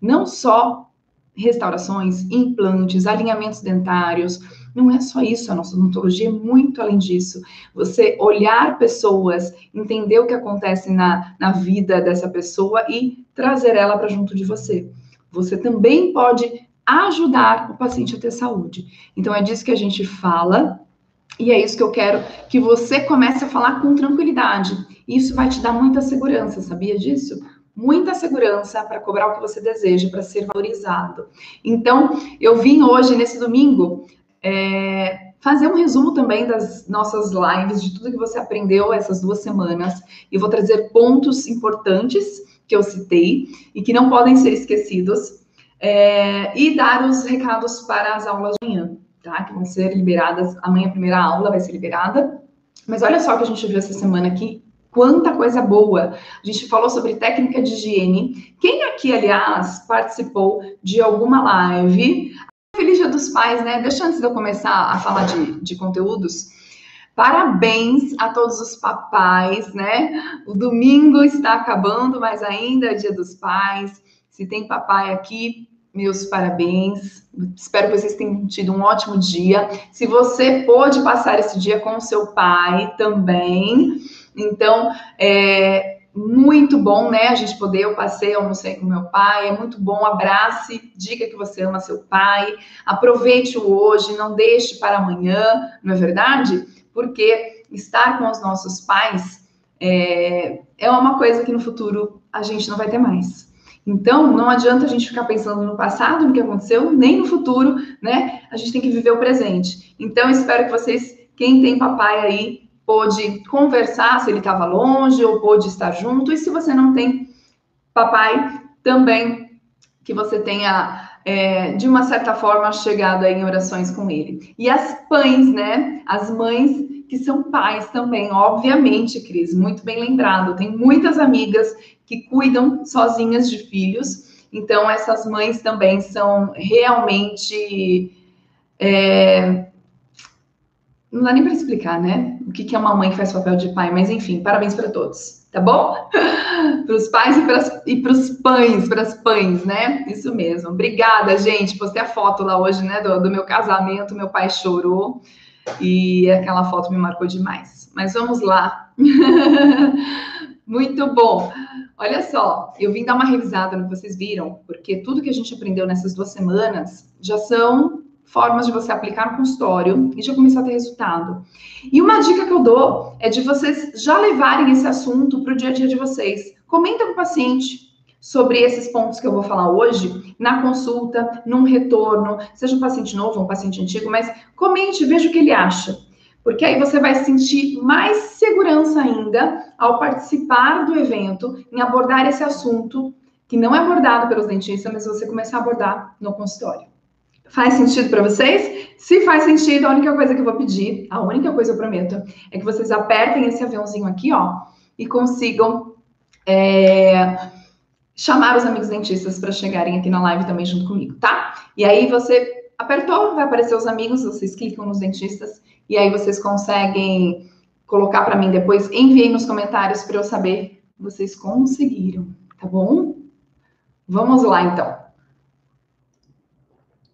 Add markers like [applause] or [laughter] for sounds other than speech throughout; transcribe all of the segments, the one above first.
não só restaurações, implantes, alinhamentos dentários, não é só isso, a nossa odontologia é muito além disso. Você olhar pessoas, entender o que acontece na, na vida dessa pessoa e trazer ela para junto de você. Você também pode ajudar o paciente a ter saúde. Então, é disso que a gente fala e é isso que eu quero que você comece a falar com tranquilidade. Isso vai te dar muita segurança, sabia disso? Muita segurança para cobrar o que você deseja, para ser valorizado. Então, eu vim hoje, nesse domingo, é, fazer um resumo também das nossas lives, de tudo que você aprendeu essas duas semanas. E vou trazer pontos importantes que eu citei e que não podem ser esquecidos. É, e dar os recados para as aulas de amanhã tá? Que vão ser liberadas. Amanhã a primeira aula vai ser liberada. Mas olha só o que a gente viu essa semana aqui. Quanta coisa boa! A gente falou sobre técnica de higiene. Quem aqui, aliás, participou de alguma live? Feliz Dia dos Pais, né? Deixa antes de eu começar a falar de, de conteúdos. Parabéns a todos os papais, né? O domingo está acabando, mas ainda é Dia dos Pais. Se tem papai aqui, meus parabéns. Espero que vocês tenham tido um ótimo dia. Se você pôde passar esse dia com o seu pai também, então é muito bom, né? A gente poder, eu passei, almocei com meu pai, é muito bom. Abrace, diga que você ama seu pai, aproveite o hoje, não deixe para amanhã, não é verdade? Porque estar com os nossos pais é, é uma coisa que no futuro a gente não vai ter mais. Então, não adianta a gente ficar pensando no passado, no que aconteceu, nem no futuro, né? A gente tem que viver o presente. Então, espero que vocês, quem tem papai aí, pôde conversar se ele estava longe ou pôde estar junto. E se você não tem papai, também que você tenha, é, de uma certa forma, chegado em orações com ele. E as pães, né? As mães que são pais também, obviamente, Cris, muito bem lembrado. Tem muitas amigas que cuidam sozinhas de filhos, então essas mães também são realmente. É... Não dá nem para explicar, né? O que é uma mãe que faz papel de pai, mas enfim, parabéns para todos, tá bom? [laughs] para os pais e para os pães, para as pães, né? Isso mesmo. Obrigada, gente. Postei a foto lá hoje, né, do, do meu casamento. Meu pai chorou. E aquela foto me marcou demais. Mas vamos lá. [laughs] Muito bom. Olha só, eu vim dar uma revisada no que vocês viram, porque tudo que a gente aprendeu nessas duas semanas já são formas de você aplicar no consultório e já começar a ter resultado. E uma dica que eu dou é de vocês já levarem esse assunto para o dia a dia de vocês. Comenta com o paciente, sobre esses pontos que eu vou falar hoje na consulta, num retorno, seja um paciente novo ou um paciente antigo, mas comente, veja o que ele acha. Porque aí você vai sentir mais segurança ainda ao participar do evento em abordar esse assunto que não é abordado pelos dentistas, mas você começar a abordar no consultório. Faz sentido para vocês? Se faz sentido, a única coisa que eu vou pedir, a única coisa eu prometo, é que vocês apertem esse aviãozinho aqui, ó, e consigam é, chamar os amigos dentistas para chegarem aqui na live também junto comigo, tá? E aí você apertou, vai aparecer os amigos, vocês clicam nos dentistas e aí vocês conseguem colocar para mim depois, enviem nos comentários para eu saber que vocês conseguiram, tá bom? Vamos lá então.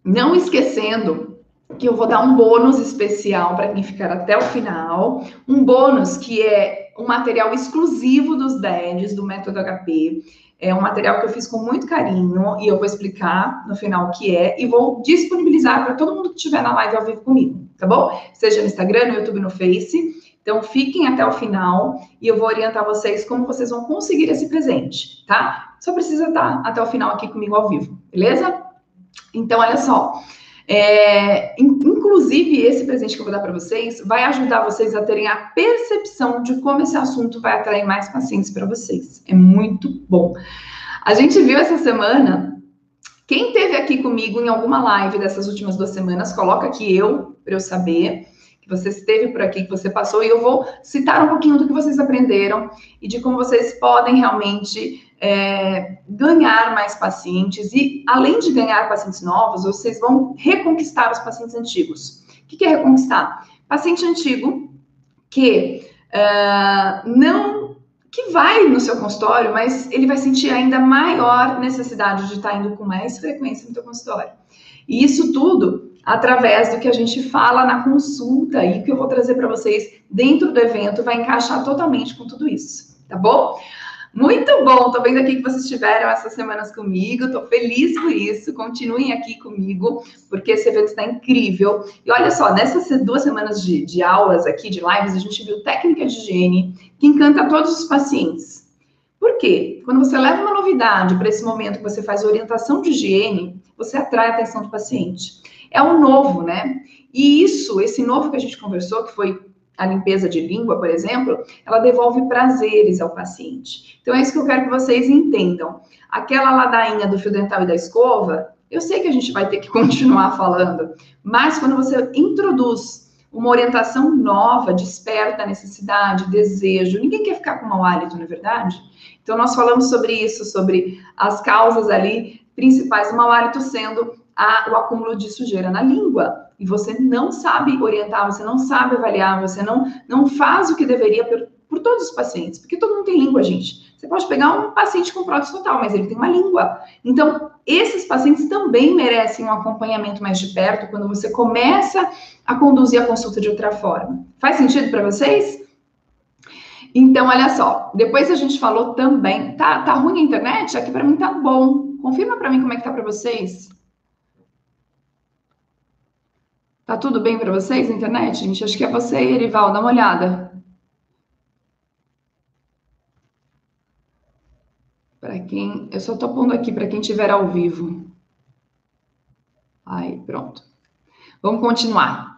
Não esquecendo que eu vou dar um bônus especial para quem ficar até o final, um bônus que é um material exclusivo dos DEDs do método HP é um material que eu fiz com muito carinho e eu vou explicar no final o que é e vou disponibilizar para todo mundo que estiver na live ao vivo comigo, tá bom? Seja no Instagram, no YouTube, no Face. Então, fiquem até o final e eu vou orientar vocês como vocês vão conseguir esse presente, tá? Só precisa estar até o final aqui comigo ao vivo, beleza? Então, olha só. É, inclusive, esse presente que eu vou dar para vocês vai ajudar vocês a terem a percepção de como esse assunto vai atrair mais pacientes para vocês. É muito bom. A gente viu essa semana. Quem teve aqui comigo em alguma live dessas últimas duas semanas, coloca aqui eu, para eu saber que você esteve por aqui, que você passou, e eu vou citar um pouquinho do que vocês aprenderam e de como vocês podem realmente é, ganhar mais pacientes e, além de ganhar pacientes novos, vocês vão reconquistar os pacientes antigos. O que, é reconquistar? Paciente antigo que uh, não que vai no seu consultório, mas ele vai sentir ainda maior necessidade de estar indo com mais frequência no seu consultório. E isso tudo através do que a gente fala na consulta e que eu vou trazer para vocês dentro do evento vai encaixar totalmente com tudo isso, tá bom? Muito bom, tô vendo aqui que vocês tiveram essas semanas comigo, tô feliz por isso. Continuem aqui comigo, porque esse evento está incrível. E olha só, nessas duas semanas de, de aulas aqui, de lives, a gente viu técnica de higiene que encanta todos os pacientes. Por quê? Quando você leva uma novidade para esse momento que você faz orientação de higiene, você atrai a atenção do paciente. É o novo, né? E isso, esse novo que a gente conversou, que foi a limpeza de língua, por exemplo, ela devolve prazeres ao paciente. Então é isso que eu quero que vocês entendam. Aquela ladainha do fio dental e da escova, eu sei que a gente vai ter que [laughs] continuar falando, mas quando você introduz uma orientação nova, desperta a necessidade, desejo, ninguém quer ficar com mau hálito, não é verdade? Então nós falamos sobre isso, sobre as causas ali principais do mau hálito sendo a, o acúmulo de sujeira na língua e você não sabe orientar, você não sabe avaliar, você não, não faz o que deveria por, por todos os pacientes, porque todo mundo tem língua, gente. Você pode pegar um paciente com prótese total, mas ele tem uma língua. Então, esses pacientes também merecem um acompanhamento mais de perto quando você começa a conduzir a consulta de outra forma. Faz sentido para vocês? Então, olha só, depois a gente falou também, tá, tá ruim a internet? Aqui para mim tá bom. Confirma para mim como é que tá para vocês. Tá tudo bem para vocês internet, gente? Acho que é você, Erival, dá uma olhada. Para quem, eu só tô pondo aqui para quem estiver ao vivo. Aí, pronto. Vamos continuar.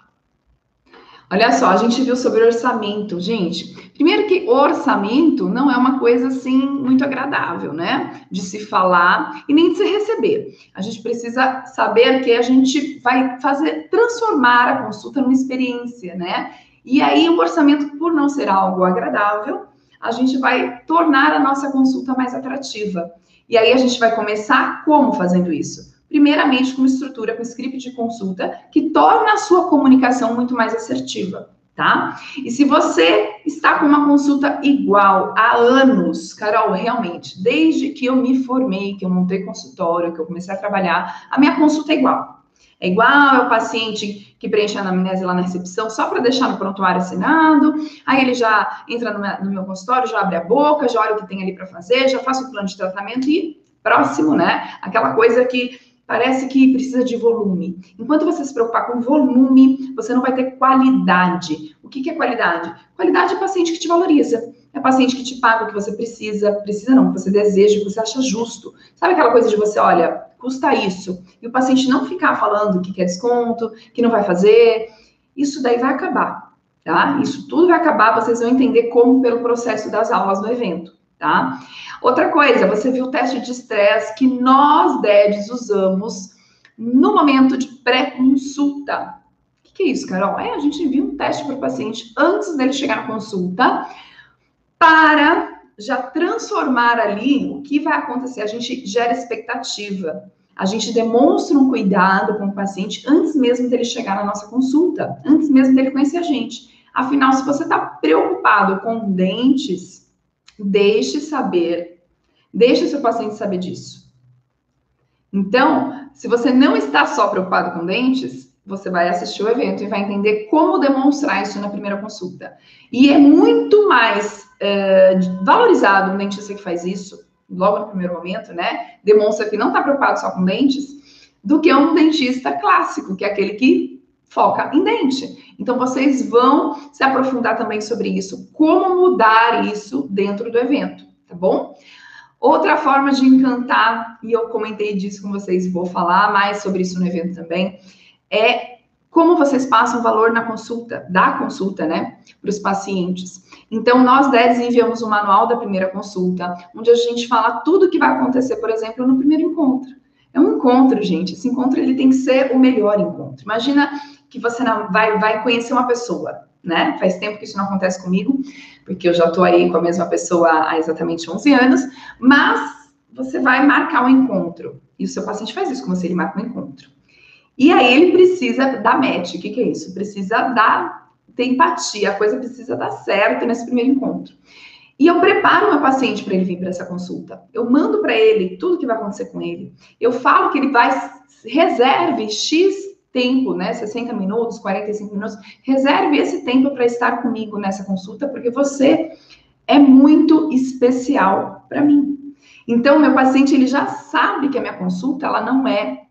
Olha só, a gente viu sobre orçamento, gente. Primeiro que orçamento não é uma coisa assim muito agradável, né? De se falar e nem de se receber. A gente precisa saber que a gente vai fazer transformar a consulta numa experiência, né? E aí o orçamento, por não ser algo agradável, a gente vai tornar a nossa consulta mais atrativa. E aí a gente vai começar como fazendo isso? Primeiramente com uma estrutura, com script de consulta, que torna a sua comunicação muito mais assertiva, tá? E se você está com uma consulta igual há anos, Carol, realmente, desde que eu me formei, que eu montei consultório, que eu comecei a trabalhar, a minha consulta é igual. É igual ao paciente que preenche a anamnese lá na recepção, só para deixar no prontuário assinado. Aí ele já entra no meu, no meu consultório, já abre a boca, já olha o que tem ali para fazer, já faço o plano de tratamento e próximo, né? Aquela coisa que parece que precisa de volume. Enquanto você se preocupar com volume, você não vai ter qualidade. O que, que é qualidade? Qualidade é paciente que te valoriza. É paciente que te paga o que você precisa, precisa não, que você deseja, que você acha justo. Sabe aquela coisa de você, olha, custa isso. E o paciente não ficar falando que quer desconto, que não vai fazer. Isso daí vai acabar, tá? Isso tudo vai acabar, vocês vão entender como pelo processo das aulas do evento tá? Outra coisa, você viu o teste de estresse que nós, DEDs, usamos no momento de pré-consulta. O que, é isso, Carol? É, a gente envia um teste para o paciente antes dele chegar na consulta para já transformar ali o que vai acontecer. A gente gera expectativa. A gente demonstra um cuidado com o paciente antes mesmo dele chegar na nossa consulta, antes mesmo dele conhecer a gente. Afinal, se você está preocupado com dentes, Deixe saber, deixe seu paciente saber disso. Então, se você não está só preocupado com dentes, você vai assistir o evento e vai entender como demonstrar isso na primeira consulta. E é muito mais é, valorizado um dentista que faz isso, logo no primeiro momento, né? Demonstra que não está preocupado só com dentes, do que um dentista clássico, que é aquele que foca em dente. Então, vocês vão se aprofundar também sobre isso, como mudar isso dentro do evento, tá bom? Outra forma de encantar, e eu comentei disso com vocês, vou falar mais sobre isso no evento também, é como vocês passam valor na consulta, da consulta, né, para os pacientes. Então, nós 10 enviamos o manual da primeira consulta, onde a gente fala tudo o que vai acontecer, por exemplo, no primeiro encontro. É um encontro, gente. Esse encontro ele tem que ser o melhor encontro. Imagina que você não, vai, vai conhecer uma pessoa, né? Faz tempo que isso não acontece comigo, porque eu já estou aí com a mesma pessoa há exatamente 11 anos, mas você vai marcar um encontro. E o seu paciente faz isso com você, ele marca um encontro. E aí ele precisa dar match. O que, que é isso? Precisa dar, ter empatia, a coisa precisa dar certo nesse primeiro encontro. E eu preparo meu paciente para ele vir para essa consulta. Eu mando para ele tudo que vai acontecer com ele. Eu falo que ele vai reserve X tempo, né? 60 minutos, 45 minutos. Reserve esse tempo para estar comigo nessa consulta, porque você é muito especial para mim. Então, meu paciente ele já sabe que a minha consulta ela não é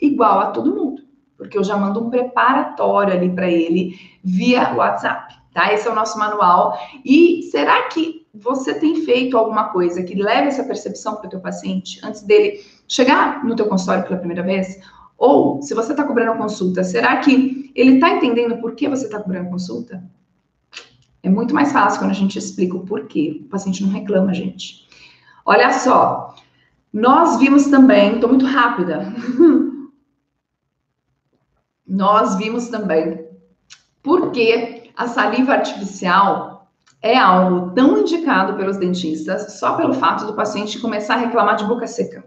igual a todo mundo, porque eu já mando um preparatório ali para ele via WhatsApp, tá? Esse é o nosso manual. E será que você tem feito alguma coisa que leve essa percepção para o teu paciente antes dele chegar no teu consultório pela primeira vez? Ou, se você está cobrando consulta, será que ele está entendendo por que você está cobrando consulta? É muito mais fácil quando a gente explica o porquê. O paciente não reclama, gente. Olha só, nós vimos também, estou muito rápida. [laughs] nós vimos também por que a saliva artificial é algo tão indicado pelos dentistas só pelo fato do paciente começar a reclamar de boca seca.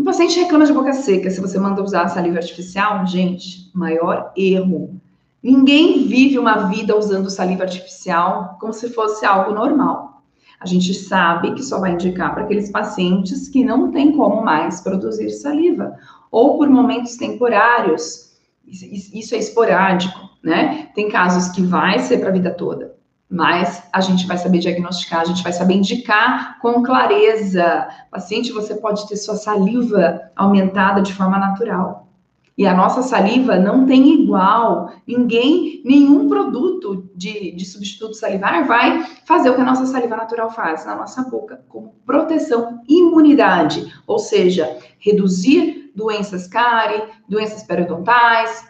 O paciente reclama de boca seca se você manda usar saliva artificial, gente, maior erro. Ninguém vive uma vida usando saliva artificial como se fosse algo normal. A gente sabe que só vai indicar para aqueles pacientes que não têm como mais produzir saliva, ou por momentos temporários. Isso é esporádico, né? Tem casos que vai ser para a vida toda mas a gente vai saber diagnosticar, a gente vai saber indicar com clareza. Paciente, você pode ter sua saliva aumentada de forma natural. E a nossa saliva não tem igual. Ninguém, nenhum produto de, de substituto salivar vai fazer o que a nossa saliva natural faz na nossa boca, como proteção, imunidade, ou seja, reduzir doenças cárie, doenças periodontais,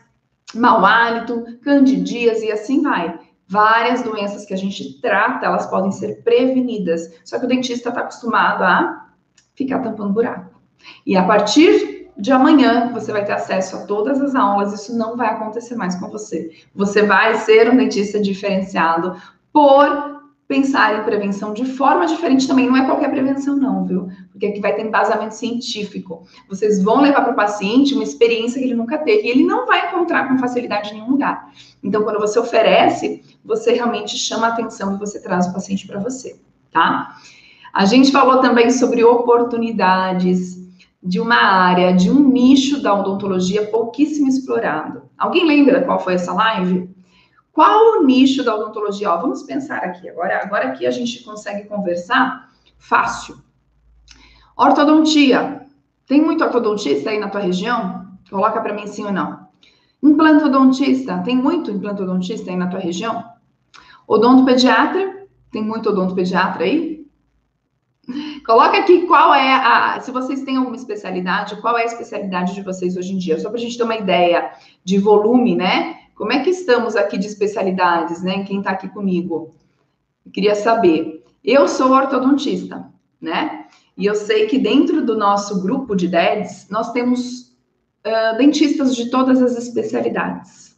mau hálito, candidíase e assim vai várias doenças que a gente trata, elas podem ser prevenidas. Só que o dentista está acostumado a ficar tampando buraco. E a partir de amanhã, você vai ter acesso a todas as aulas, isso não vai acontecer mais com você. Você vai ser um dentista diferenciado por pensar em prevenção de forma diferente também. Não é qualquer prevenção, não, viu? Porque aqui vai ter embasamento científico. Vocês vão levar para o paciente uma experiência que ele nunca teve e ele não vai encontrar com facilidade em nenhum lugar. Então, quando você oferece, você realmente chama a atenção e você traz o paciente para você, tá? A gente falou também sobre oportunidades de uma área, de um nicho da odontologia pouquíssimo explorado. Alguém lembra qual foi essa live? Qual o nicho da odontologia? Ó, vamos pensar aqui. Agora, agora aqui a gente consegue conversar fácil. Ortodontia. Tem muito ortodontista aí na tua região? Coloca para mim sim ou não. Implantodontista. Tem muito implantodontista aí na tua região? Odontopediatra. Tem muito odontopediatra aí? Coloca aqui qual é a. Se vocês têm alguma especialidade, qual é a especialidade de vocês hoje em dia? Só para a gente ter uma ideia de volume, né? Como é que estamos aqui de especialidades, né? Quem está aqui comigo? Eu queria saber. Eu sou ortodontista, né? E eu sei que dentro do nosso grupo de DEDs, nós temos uh, dentistas de todas as especialidades.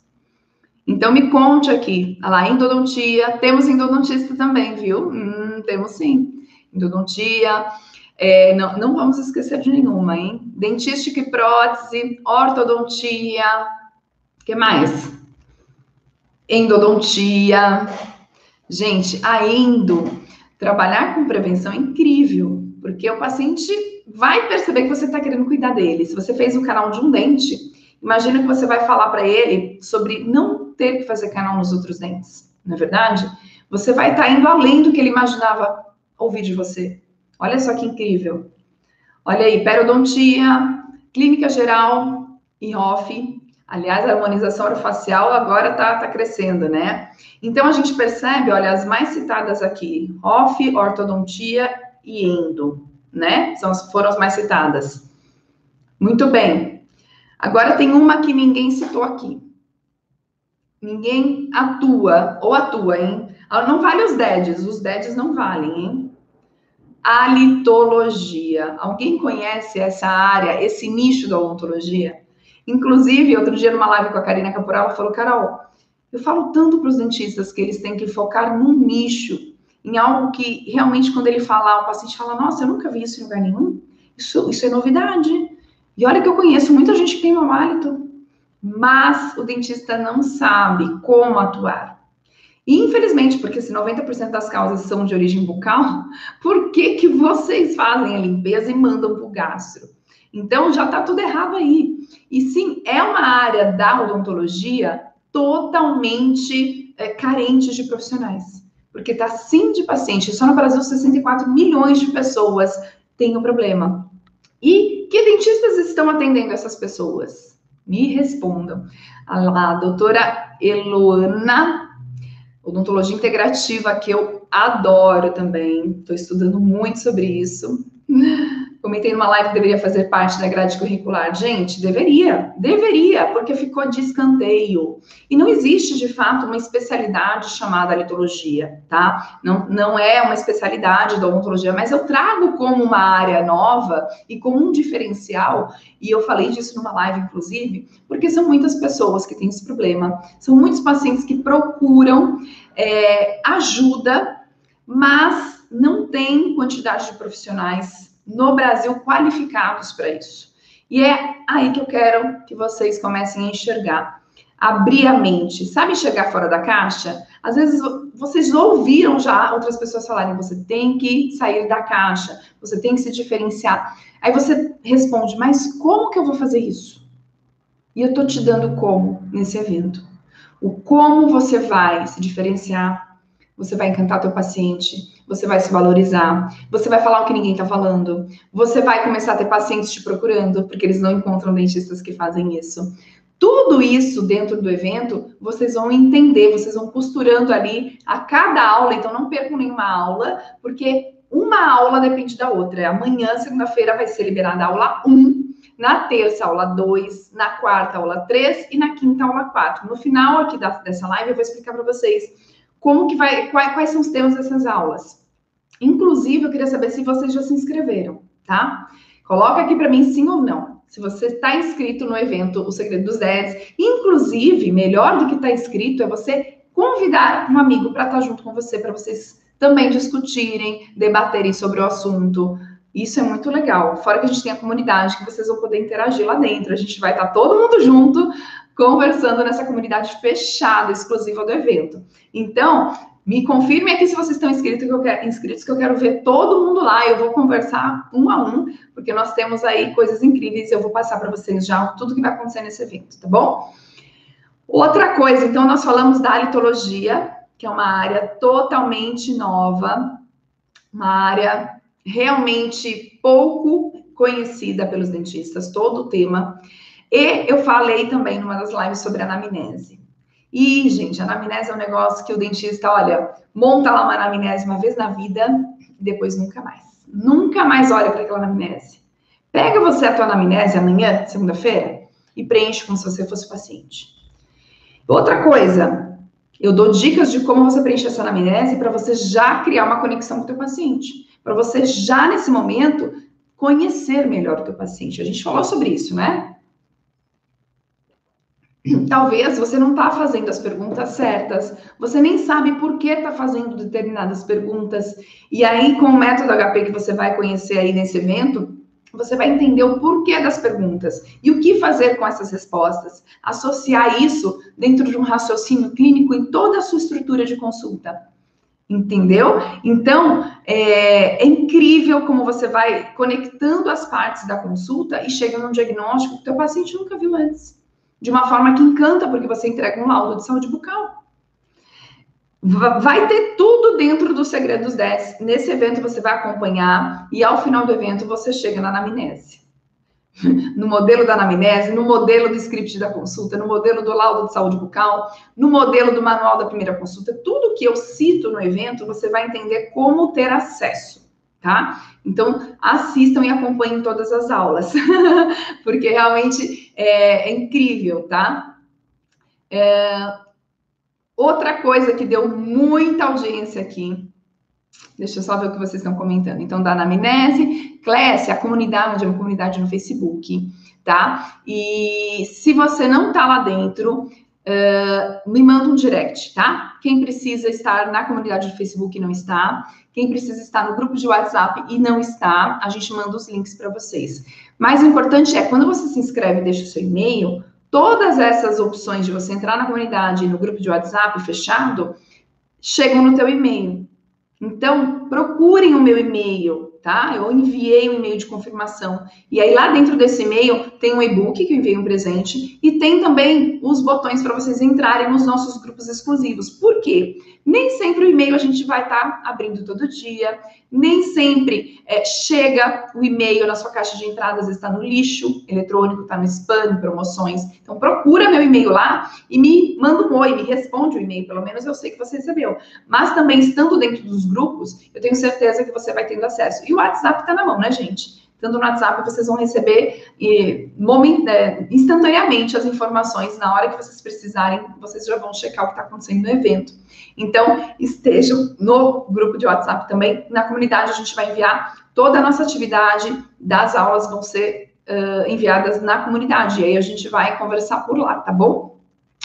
Então, me conte aqui. Olha lá, endodontia. Temos endodontista também, viu? Hum, temos sim. Endodontia. É, não, não vamos esquecer de nenhuma, hein? Dentística e prótese, ortodontia. O que mais? Endodontia. Gente, a endo, trabalhar com prevenção é incrível, porque o paciente vai perceber que você está querendo cuidar dele. Se você fez o canal de um dente, imagina que você vai falar para ele sobre não ter que fazer canal nos outros dentes, não é verdade? Você vai estar tá indo além do que ele imaginava ouvir de você. Olha só que incrível. Olha aí, periodontia, clínica geral e ROF, Aliás, a harmonização orofacial agora está tá crescendo, né? Então, a gente percebe, olha, as mais citadas aqui, OF, ortodontia e endo, né? São, foram as mais citadas. Muito bem. Agora tem uma que ninguém citou aqui. Ninguém atua, ou atua, hein? Ah, não vale os DEDs, os DEDs não valem, hein? Alitologia. Alguém conhece essa área, esse nicho da odontologia? Inclusive, outro dia numa live com a Karina Caporal, ela falou, Carol, eu falo tanto para os dentistas que eles têm que focar num nicho, em algo que realmente quando ele falar, o paciente fala, nossa, eu nunca vi isso em lugar nenhum. Isso, isso é novidade. E olha que eu conheço muita gente que tem mau hálito, mas o dentista não sabe como atuar. Infelizmente, porque se 90% das causas são de origem bucal, [laughs] por que, que vocês fazem a limpeza e mandam para o gastro? Então, já está tudo errado aí. E sim, é uma área da odontologia totalmente é, carente de profissionais. Porque está sim de paciente. Só no Brasil, 64 milhões de pessoas têm o um problema. E que dentistas estão atendendo essas pessoas? Me respondam. A, a doutora Eloana Odontologia integrativa, que eu adoro também. Estou estudando muito sobre isso. Comentei numa live que deveria fazer parte da grade curricular. Gente, deveria, deveria, porque ficou de escanteio. E não existe, de fato, uma especialidade chamada litologia, tá? Não, não é uma especialidade da odontologia, mas eu trago como uma área nova e como um diferencial, e eu falei disso numa live, inclusive, porque são muitas pessoas que têm esse problema, são muitos pacientes que procuram é, ajuda, mas não tem quantidade de profissionais no Brasil qualificados para isso. E é aí que eu quero que vocês comecem a enxergar, abrir a mente, sabe chegar fora da caixa? Às vezes vocês ouviram já outras pessoas falarem, você tem que sair da caixa, você tem que se diferenciar. Aí você responde, mas como que eu vou fazer isso? E eu tô te dando como nesse evento. O como você vai se diferenciar, você vai encantar teu paciente, você vai se valorizar, você vai falar o que ninguém está falando, você vai começar a ter pacientes te procurando, porque eles não encontram dentistas que fazem isso. Tudo isso dentro do evento, vocês vão entender, vocês vão costurando ali a cada aula, então não percam nenhuma aula, porque uma aula depende da outra. Amanhã, segunda-feira, vai ser liberada a aula 1, na terça, aula 2, na quarta, aula 3 e na quinta, aula 4. No final aqui da, dessa live, eu vou explicar para vocês como que vai, quais, quais são os temas dessas aulas. Inclusive, eu queria saber se vocês já se inscreveram, tá? Coloca aqui para mim sim ou não. Se você está inscrito no evento O Segredo dos 10, inclusive, melhor do que estar tá inscrito é você convidar um amigo para estar tá junto com você, para vocês também discutirem, debaterem sobre o assunto. Isso é muito legal. Fora que a gente tem a comunidade que vocês vão poder interagir lá dentro. A gente vai estar tá todo mundo junto conversando nessa comunidade fechada, exclusiva do evento. Então, me confirme aqui se vocês estão inscritos que, eu quero, inscritos, que eu quero ver todo mundo lá. Eu vou conversar um a um, porque nós temos aí coisas incríveis. Eu vou passar para vocês já tudo que vai acontecer nesse evento, tá bom? Outra coisa, então, nós falamos da litologia, que é uma área totalmente nova, uma área realmente pouco conhecida pelos dentistas, todo o tema. E eu falei também numa das lives sobre anamnese. E, gente, anamnese é um negócio que o dentista, olha, monta lá uma anamnese uma vez na vida e depois nunca mais. Nunca mais olha para aquela anamnese. Pega você a tua anamnese amanhã, segunda-feira, e preenche como se você fosse paciente. Outra coisa, eu dou dicas de como você preenche essa anamnese para você já criar uma conexão com o teu paciente. Para você já, nesse momento, conhecer melhor o teu paciente. A gente falou sobre isso, né? Talvez você não está fazendo as perguntas certas, você nem sabe por que está fazendo determinadas perguntas, e aí com o método HP que você vai conhecer aí nesse evento, você vai entender o porquê das perguntas e o que fazer com essas respostas, associar isso dentro de um raciocínio clínico em toda a sua estrutura de consulta. Entendeu? Então, é, é incrível como você vai conectando as partes da consulta e chega num diagnóstico que o paciente nunca viu antes de uma forma que encanta, porque você entrega um laudo de saúde bucal. Vai ter tudo dentro do Segredo dos 10. Nesse evento você vai acompanhar e ao final do evento você chega na anamnese. [laughs] No modelo da anamnese, no modelo do script da consulta, no modelo do laudo de saúde bucal, no modelo do manual da primeira consulta, tudo que eu cito no evento, você vai entender como ter acesso tá? Então, assistam e acompanhem todas as aulas, [laughs] porque realmente é, é incrível, tá? É, outra coisa que deu muita audiência aqui, deixa eu só ver o que vocês estão comentando. Então, da anamnese, Clécia, a comunidade, é uma comunidade no Facebook, tá? E se você não tá lá dentro, uh, me manda um direct, tá? Quem precisa estar na comunidade do Facebook e não está, quem precisa estar no grupo de WhatsApp e não está, a gente manda os links para vocês. Mas o importante é, quando você se inscreve e deixa o seu e-mail, todas essas opções de você entrar na comunidade e no grupo de WhatsApp fechado, chegam no teu e-mail. Então, procurem o meu e-mail, tá? Eu enviei um e-mail de confirmação. E aí, lá dentro desse e-mail, tem um e-book que eu enviei um presente e tem também os botões para vocês entrarem nos nossos grupos exclusivos. Por quê? Nem sempre o e-mail a gente vai estar tá abrindo todo dia, nem sempre é, chega o e-mail na sua caixa de entradas, está no lixo eletrônico, está no spam, promoções. Então, procura meu e-mail lá e me manda um oi, me responde o e-mail, pelo menos eu sei que você recebeu. Mas também, estando dentro dos grupos, eu tenho certeza que você vai tendo acesso. E o WhatsApp está na mão, né, gente? Tanto no WhatsApp vocês vão receber e, moment, é, instantaneamente as informações. Na hora que vocês precisarem, vocês já vão checar o que está acontecendo no evento. Então, estejam no grupo de WhatsApp também. Na comunidade, a gente vai enviar toda a nossa atividade das aulas vão ser uh, enviadas na comunidade. E aí a gente vai conversar por lá, tá bom?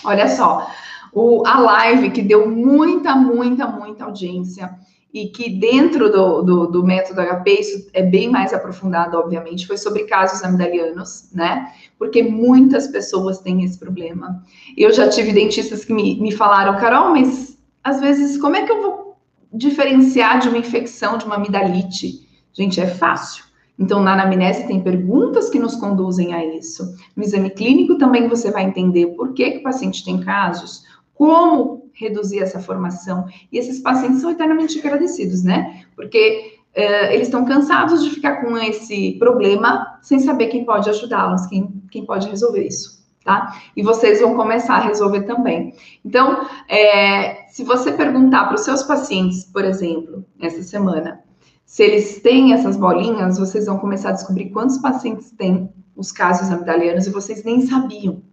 Olha só, o, a live que deu muita, muita, muita audiência e que dentro do, do, do, método HP, isso é bem mais aprofundado, obviamente, foi sobre casos amidalianos, né? Porque muitas pessoas têm esse problema. Eu já tive dentistas que me, me falaram, Carol, mas às vezes, como é que eu vou diferenciar de uma infecção, de uma amidalite? Gente, é fácil. Então, na anamnese tem perguntas que nos conduzem a isso. No exame clínico também você vai entender por que, que o paciente tem casos, como reduzir essa formação. E esses pacientes são eternamente agradecidos, né? Porque uh, eles estão cansados de ficar com esse problema sem saber quem pode ajudá-los, quem, quem pode resolver isso. Tá? E vocês vão começar a resolver também. Então, é, se você perguntar para os seus pacientes, por exemplo, essa semana, se eles têm essas bolinhas, vocês vão começar a descobrir quantos pacientes têm os casos amidalianos e vocês nem sabiam.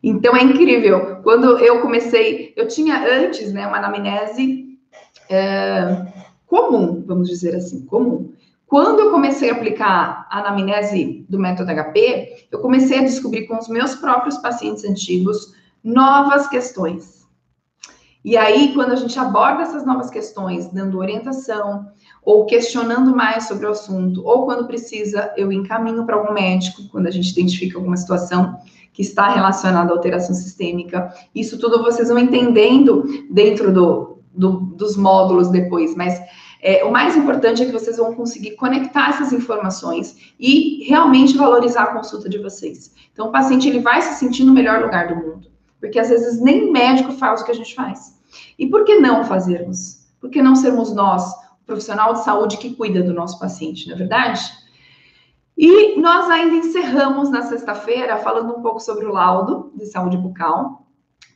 Então é incrível. Quando eu comecei, eu tinha antes, né, uma anamnese é, comum, vamos dizer assim, comum. Quando eu comecei a aplicar a anamnese do método HP, eu comecei a descobrir com os meus próprios pacientes antigos novas questões. E aí, quando a gente aborda essas novas questões, dando orientação, ou questionando mais sobre o assunto, ou quando precisa, eu encaminho para algum médico, quando a gente identifica alguma situação que está relacionada à alteração sistêmica. Isso tudo vocês vão entendendo dentro do, do dos módulos depois, mas é, o mais importante é que vocês vão conseguir conectar essas informações e realmente valorizar a consulta de vocês. Então, o paciente ele vai se sentir no melhor lugar do mundo, porque às vezes nem médico faz o que a gente faz. E por que não fazermos? Por que não sermos nós, profissional de saúde que cuida do nosso paciente, não é verdade? E nós ainda encerramos na sexta-feira falando um pouco sobre o laudo de saúde bucal,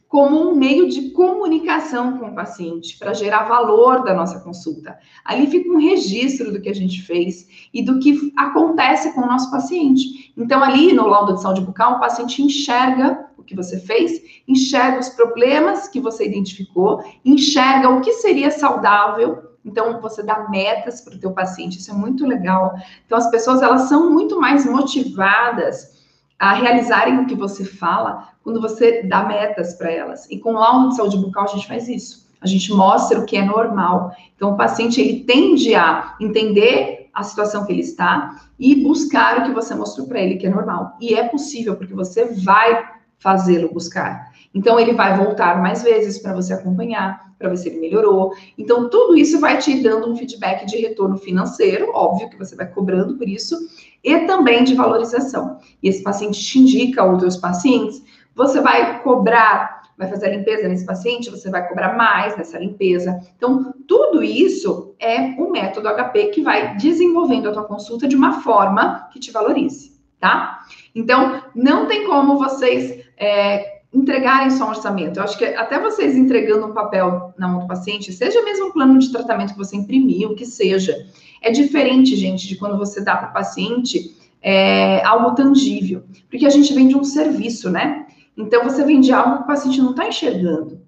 como um meio de comunicação com o paciente, para gerar valor da nossa consulta. Ali fica um registro do que a gente fez e do que acontece com o nosso paciente. Então, ali no laudo de saúde bucal, o paciente enxerga o que você fez, enxerga os problemas que você identificou, enxerga o que seria saudável então, você dá metas para o teu paciente, isso é muito legal. Então, as pessoas, elas são muito mais motivadas a realizarem o que você fala quando você dá metas para elas. E com o laudo de saúde bucal, a gente faz isso. A gente mostra o que é normal. Então, o paciente, ele tende a entender a situação que ele está e buscar o que você mostrou para ele que é normal. E é possível, porque você vai fazê-lo buscar. Então, ele vai voltar mais vezes para você acompanhar, para ver se ele melhorou. Então, tudo isso vai te dando um feedback de retorno financeiro, óbvio que você vai cobrando por isso, e também de valorização. E esse paciente te indica outros pacientes, você vai cobrar, vai fazer a limpeza nesse paciente, você vai cobrar mais nessa limpeza. Então, tudo isso é um método HP que vai desenvolvendo a tua consulta de uma forma que te valorize, tá? Então, não tem como vocês é, entregarem só um orçamento. Eu acho que até vocês entregando um papel na mão do paciente, seja mesmo um plano de tratamento que você imprimiu, que seja, é diferente, gente, de quando você dá para o paciente é, algo tangível, porque a gente vende um serviço, né? Então você vende algo que o paciente não está enxergando.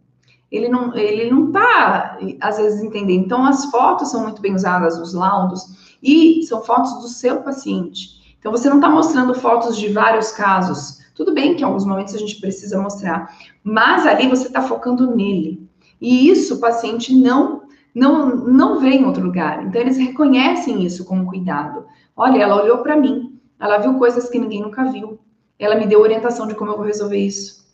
Ele não, ele não está, às vezes, entendendo. Então, as fotos são muito bem usadas, os laudos, e são fotos do seu paciente. Então, você não está mostrando fotos de vários casos, tudo bem que em alguns momentos a gente precisa mostrar, mas ali você está focando nele. E isso o paciente não não não vê em outro lugar. Então eles reconhecem isso como cuidado. Olha, ela olhou para mim, ela viu coisas que ninguém nunca viu. Ela me deu orientação de como eu vou resolver isso.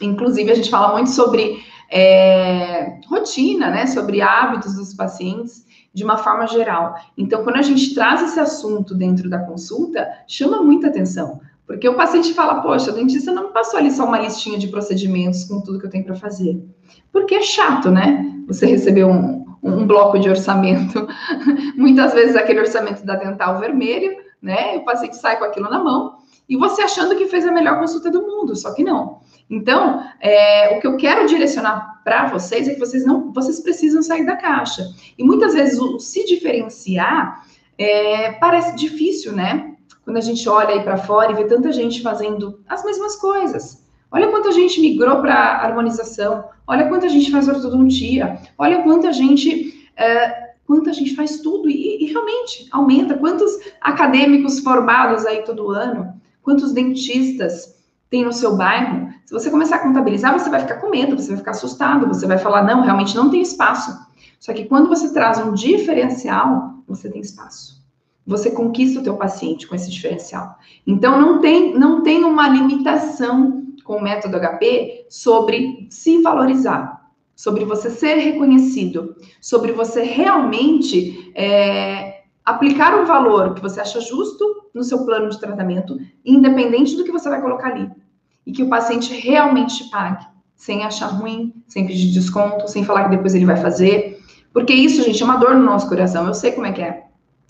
Inclusive a gente fala muito sobre é, rotina, né? Sobre hábitos dos pacientes de uma forma geral. Então, quando a gente traz esse assunto dentro da consulta, chama muita atenção. Porque o paciente fala, poxa, o dentista não me passou ali só uma listinha de procedimentos com tudo que eu tenho para fazer. Porque é chato, né? Você receber um, um bloco de orçamento, [laughs] muitas vezes aquele orçamento da dental vermelho, né? O paciente sai com aquilo na mão e você achando que fez a melhor consulta do mundo, só que não. Então, é, o que eu quero direcionar para vocês é que vocês não, vocês precisam sair da caixa. E muitas vezes o se diferenciar é, parece difícil, né? Quando a gente olha aí para fora e vê tanta gente fazendo as mesmas coisas. Olha quanta gente migrou para harmonização, olha quanta gente faz ortodontia, olha quanta gente, é, quanta gente faz tudo e, e realmente aumenta. Quantos acadêmicos formados aí todo ano, quantos dentistas tem no seu bairro, se você começar a contabilizar, você vai ficar com medo, você vai ficar assustado, você vai falar, não, realmente não tem espaço. Só que quando você traz um diferencial, você tem espaço. Você conquista o teu paciente com esse diferencial. Então, não tem, não tem uma limitação com o método HP sobre se valorizar, sobre você ser reconhecido, sobre você realmente é, aplicar um valor que você acha justo no seu plano de tratamento, independente do que você vai colocar ali. E que o paciente realmente pague, sem achar ruim, sem pedir desconto, sem falar que depois ele vai fazer. Porque isso, gente, é uma dor no nosso coração. Eu sei como é que é.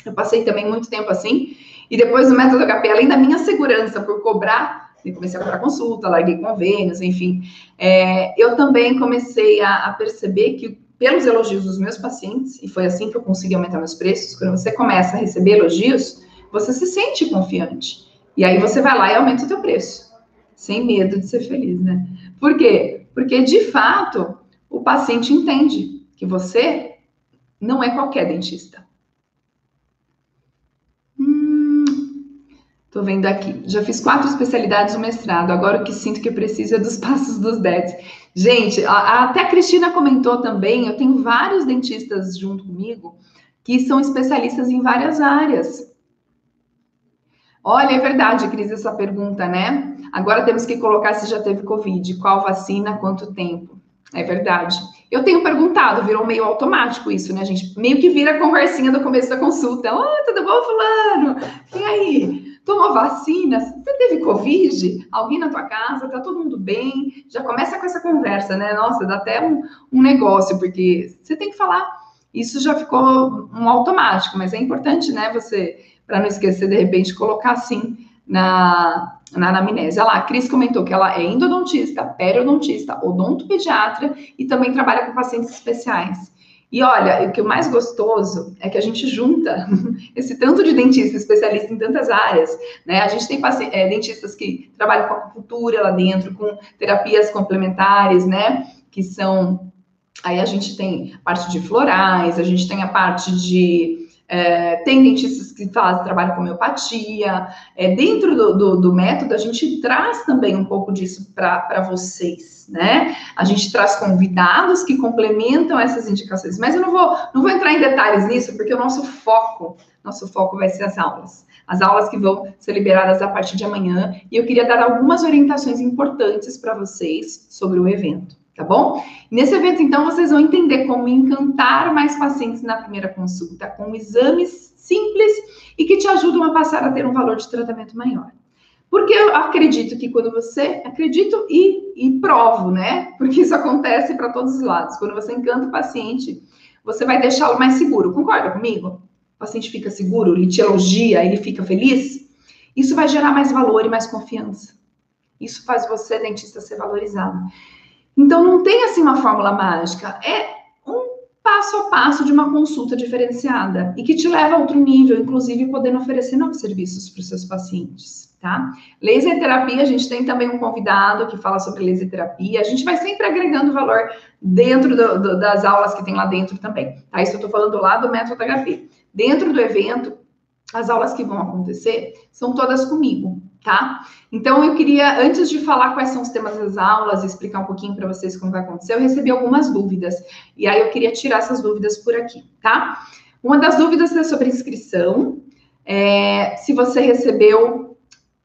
Eu passei também muito tempo assim. E depois do método HP, além da minha segurança por cobrar, eu comecei a cobrar consulta, larguei convênios, enfim. É, eu também comecei a, a perceber que pelos elogios dos meus pacientes, e foi assim que eu consegui aumentar meus preços, quando você começa a receber elogios, você se sente confiante. E aí você vai lá e aumenta o teu preço, sem medo de ser feliz, né? Por quê? Porque de fato o paciente entende que você não é qualquer dentista. Hum, tô vendo aqui. Já fiz quatro especialidades no mestrado. Agora o que sinto que eu preciso é dos [laughs] passos dos DETs. Gente, a, até a Cristina comentou também. Eu tenho vários dentistas junto comigo que são especialistas em várias áreas. Olha, é verdade, Cris, essa pergunta, né? Agora temos que colocar se já teve Covid, qual vacina, quanto tempo. É verdade. Eu tenho perguntado, virou meio automático isso, né, gente? Meio que vira a conversinha do começo da consulta. Oi, tudo bom, fulano? E aí? Tomou vacina? Você teve Covid? Alguém na tua casa? Tá todo mundo bem? Já começa com essa conversa, né? Nossa, dá até um, um negócio, porque você tem que falar. Isso já ficou um automático, mas é importante, né, você para não esquecer, de repente, colocar assim na, na anamnese. Olha lá, a Cris comentou que ela é endodontista, periodontista, odontopediatra e também trabalha com pacientes especiais. E olha, o que é mais gostoso é que a gente junta [laughs] esse tanto de dentista especialista em tantas áreas, né? A gente tem é, dentistas que trabalham com acupuntura lá dentro, com terapias complementares, né? Que são. Aí a gente tem parte de florais, a gente tem a parte de é, tem dentistas que fazem trabalho com homeopatia. É, dentro do, do, do, método, a gente traz também um pouco disso para vocês, né? A gente traz convidados que complementam essas indicações. Mas eu não vou, não vou entrar em detalhes nisso, porque o nosso foco, nosso foco vai ser as aulas. As aulas que vão ser liberadas a partir de amanhã. E eu queria dar algumas orientações importantes para vocês sobre o evento tá bom? Nesse evento, então, vocês vão entender como encantar mais pacientes na primeira consulta com exames simples e que te ajudam a passar a ter um valor de tratamento maior. Porque eu acredito que quando você. Acredito e, e provo, né? Porque isso acontece para todos os lados. Quando você encanta o paciente, você vai deixá-lo mais seguro. Concorda comigo? O paciente fica seguro, ele te elogia, ele fica feliz. Isso vai gerar mais valor e mais confiança. Isso faz você, dentista, ser valorizado. Então, não tem assim uma fórmula mágica. É passo a passo de uma consulta diferenciada e que te leva a outro nível, inclusive podendo oferecer novos serviços para os seus pacientes, tá? Laser terapia, a gente tem também um convidado que fala sobre laser terapia. A gente vai sempre agregando valor dentro do, do, das aulas que tem lá dentro também, tá? Isso eu estou falando lá do método HP. Dentro do evento, as aulas que vão acontecer são todas comigo, tá? Então, eu queria, antes de falar quais são os temas das aulas, explicar um pouquinho para vocês como vai acontecer, eu recebi algumas dúvidas. E aí eu queria tirar essas dúvidas por aqui, tá? Uma das dúvidas é sobre inscrição. É, se você recebeu,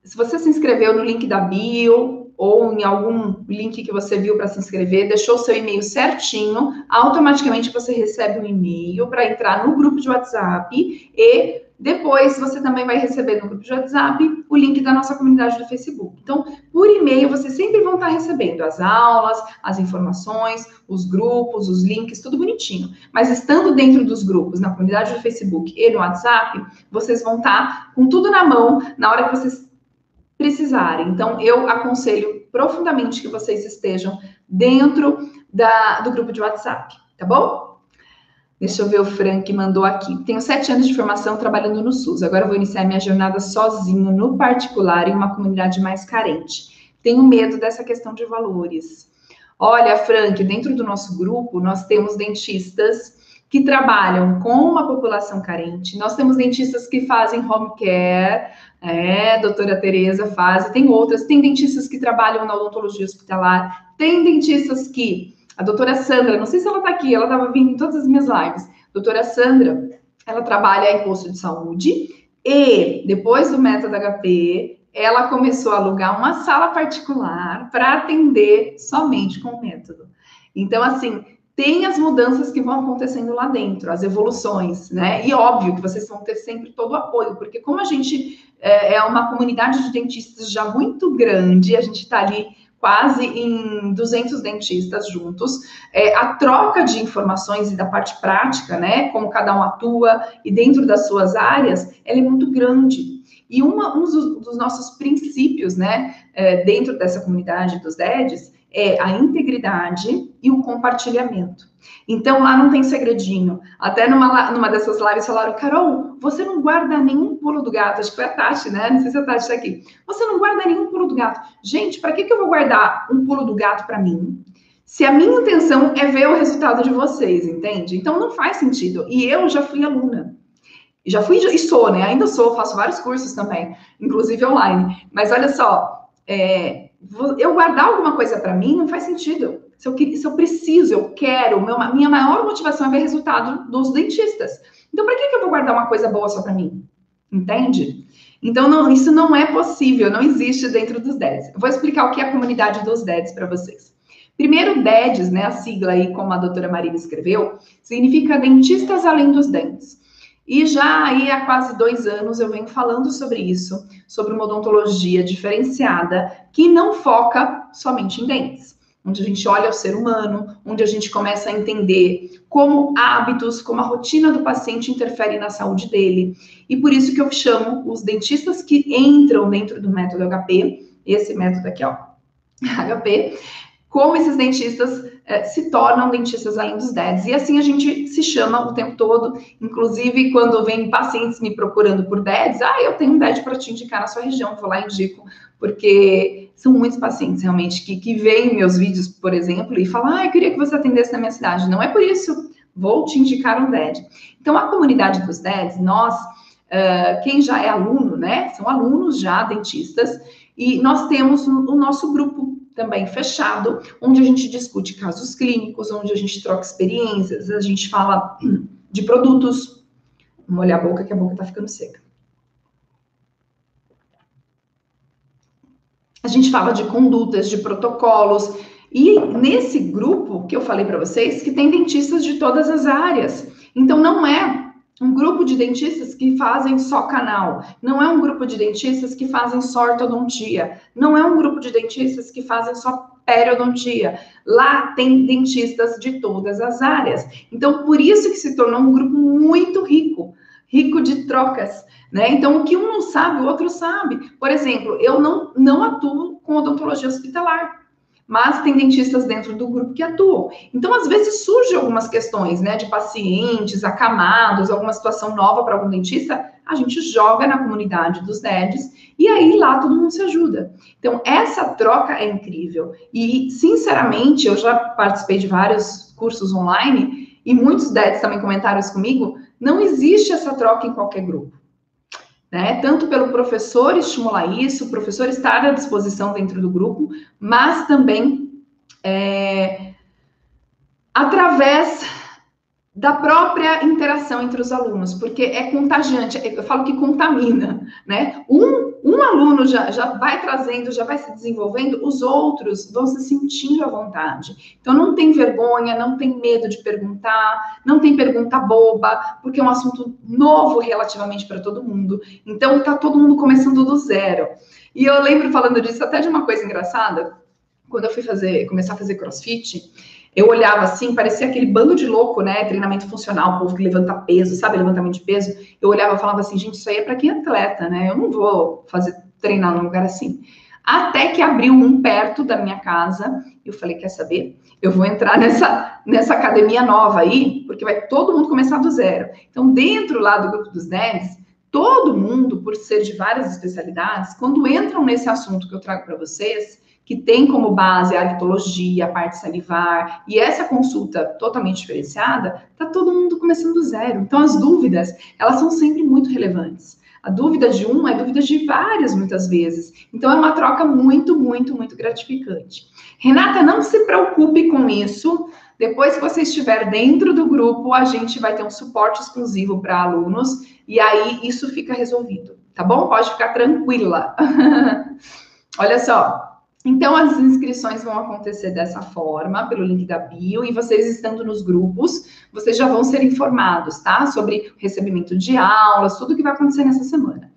se você se inscreveu no link da bio, ou, em algum link que você viu para se inscrever, deixou seu e-mail certinho, automaticamente você recebe um e-mail para entrar no grupo de WhatsApp e depois você também vai receber no grupo de WhatsApp o link da nossa comunidade do Facebook. Então, por e-mail, vocês sempre vão estar recebendo as aulas, as informações, os grupos, os links, tudo bonitinho. Mas estando dentro dos grupos, na comunidade do Facebook e no WhatsApp, vocês vão estar com tudo na mão na hora que vocês precisarem. Então, eu aconselho profundamente que vocês estejam dentro da, do grupo de WhatsApp, tá bom? Deixa eu ver o Frank mandou aqui. Tenho sete anos de formação trabalhando no SUS. Agora vou iniciar minha jornada sozinho, no particular, em uma comunidade mais carente. Tenho medo dessa questão de valores. Olha, Frank, dentro do nosso grupo, nós temos dentistas que trabalham com uma população carente. Nós temos dentistas que fazem home care, é, doutora Tereza faz, tem outras, tem dentistas que trabalham na odontologia hospitalar, tem dentistas que, a doutora Sandra, não sei se ela está aqui, ela estava vindo em todas as minhas lives, doutora Sandra, ela trabalha em posto de saúde e, depois do método HP, ela começou a alugar uma sala particular para atender somente com o método. Então, assim, tem as mudanças que vão acontecendo lá dentro, as evoluções, né? E óbvio que vocês vão ter sempre todo o apoio, porque como a gente é, é uma comunidade de dentistas já muito grande, a gente está ali quase em 200 dentistas juntos, é, a troca de informações e da parte prática, né? Como cada um atua e dentro das suas áreas, ela é muito grande. E uma, um dos, dos nossos princípios, né, é, dentro dessa comunidade dos DEDs, é a integridade e o compartilhamento. Então, lá não tem segredinho. Até numa, numa dessas lives falaram, Carol, você não guarda nenhum pulo do gato. Acho que foi a Tati, né? Não sei se a Tati está aqui. Você não guarda nenhum pulo do gato. Gente, para que, que eu vou guardar um pulo do gato para mim? Se a minha intenção é ver o resultado de vocês, entende? Então, não faz sentido. E eu já fui aluna. Já fui e sou, né? Ainda sou, faço vários cursos também, inclusive online. Mas olha só, é, eu guardar alguma coisa para mim não faz sentido. Se eu, se eu preciso, eu quero, meu, minha maior motivação é ver resultado dos dentistas. Então, para que, que eu vou guardar uma coisa boa só para mim? Entende? Então, não, isso não é possível, não existe dentro dos DEDs. vou explicar o que é a comunidade dos DEDs para vocês. Primeiro, DEDs, né, a sigla aí, como a doutora Marina escreveu, significa Dentistas Além dos Dentes. E já aí há quase dois anos eu venho falando sobre isso, sobre uma odontologia diferenciada que não foca somente em dentes, onde a gente olha o ser humano, onde a gente começa a entender como hábitos, como a rotina do paciente interfere na saúde dele. E por isso que eu chamo os dentistas que entram dentro do método HP, esse método aqui, ó, [laughs] HP, como esses dentistas é, se tornam dentistas além dos DEDs. E assim a gente se chama o tempo todo, inclusive quando vem pacientes me procurando por DEDs, ah, eu tenho um DED para te indicar na sua região, vou lá e indico, porque são muitos pacientes realmente que, que veem meus vídeos, por exemplo, e falam, ah, eu queria que você atendesse na minha cidade. Não é por isso, vou te indicar um DED. Então, a comunidade dos DEDs, nós, uh, quem já é aluno, né, são alunos já dentistas, e nós temos o, o nosso grupo também fechado, onde a gente discute casos clínicos, onde a gente troca experiências, a gente fala de produtos. Vamos olhar a boca, que a boca tá ficando seca. A gente fala de condutas, de protocolos. E nesse grupo que eu falei para vocês, que tem dentistas de todas as áreas. Então, não é um grupo de dentistas que fazem só canal, não é um grupo de dentistas que fazem só ortodontia, não é um grupo de dentistas que fazem só periodontia. Lá tem dentistas de todas as áreas. Então, por isso que se tornou um grupo muito rico, rico de trocas, né? Então, o que um não sabe, o outro sabe. Por exemplo, eu não, não atuo com odontologia hospitalar mas tem dentistas dentro do grupo que atuam. Então, às vezes, surgem algumas questões, né, de pacientes acamados, alguma situação nova para algum dentista, a gente joga na comunidade dos DEDs e aí lá todo mundo se ajuda. Então, essa troca é incrível. E, sinceramente, eu já participei de vários cursos online e muitos DEDs também comentaram isso comigo, não existe essa troca em qualquer grupo né? Tanto pelo professor estimular isso, o professor estar à disposição dentro do grupo, mas também é, através da própria interação entre os alunos, porque é contagiante, eu falo que contamina, né? Um, um aluno já, já vai trazendo, já vai se desenvolvendo, os outros vão se sentindo à vontade. Então, não tem vergonha, não tem medo de perguntar, não tem pergunta boba, porque é um assunto novo relativamente para todo mundo. Então, tá todo mundo começando do zero. E eu lembro falando disso até de uma coisa engraçada, quando eu fui fazer, começar a fazer crossfit, eu olhava assim, parecia aquele bando de louco, né? Treinamento funcional, povo que levanta peso, sabe? Levantamento de peso. Eu olhava e falava assim, gente, isso aí é para quem é atleta, né? Eu não vou fazer treinar num lugar assim. Até que abriu um perto da minha casa, eu falei, quer saber? Eu vou entrar nessa, nessa academia nova aí, porque vai todo mundo começar do zero. Então, dentro lá do grupo dos nerds, todo mundo, por ser de várias especialidades, quando entram nesse assunto que eu trago para vocês, que tem como base a litologia, a parte salivar, e essa consulta totalmente diferenciada, está todo mundo começando do zero. Então, as dúvidas, elas são sempre muito relevantes. A dúvida de um é dúvida de várias, muitas vezes. Então, é uma troca muito, muito, muito gratificante. Renata, não se preocupe com isso. Depois que você estiver dentro do grupo, a gente vai ter um suporte exclusivo para alunos, e aí isso fica resolvido, tá bom? Pode ficar tranquila. [laughs] Olha só, então, as inscrições vão acontecer dessa forma, pelo link da bio, e vocês estando nos grupos, vocês já vão ser informados, tá? Sobre recebimento de aulas, tudo que vai acontecer nessa semana.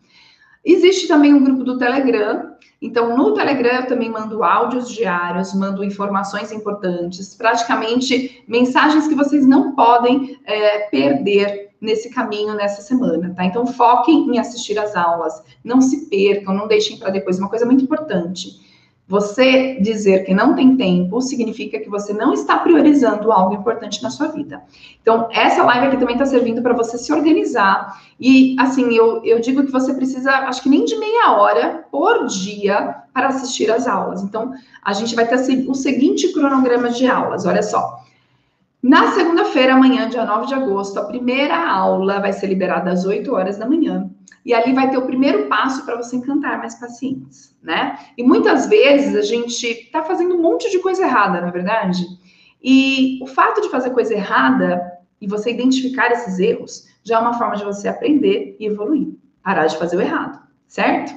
Existe também um grupo do Telegram. Então, no Telegram eu também mando áudios diários, mando informações importantes, praticamente mensagens que vocês não podem é, perder nesse caminho nessa semana, tá? Então, foquem em assistir às aulas, não se percam, não deixem para depois. Uma coisa muito importante você dizer que não tem tempo significa que você não está priorizando algo importante na sua vida. Então, essa live aqui também está servindo para você se organizar. E, assim, eu, eu digo que você precisa, acho que nem de meia hora por dia para assistir às aulas. Então, a gente vai ter o seguinte cronograma de aulas, olha só. Na segunda-feira, amanhã, dia 9 de agosto, a primeira aula vai ser liberada às 8 horas da manhã. E ali vai ter o primeiro passo para você encantar mais pacientes, né? E muitas vezes a gente está fazendo um monte de coisa errada, na é verdade? E o fato de fazer coisa errada e você identificar esses erros já é uma forma de você aprender e evoluir. Parar de fazer o errado, certo?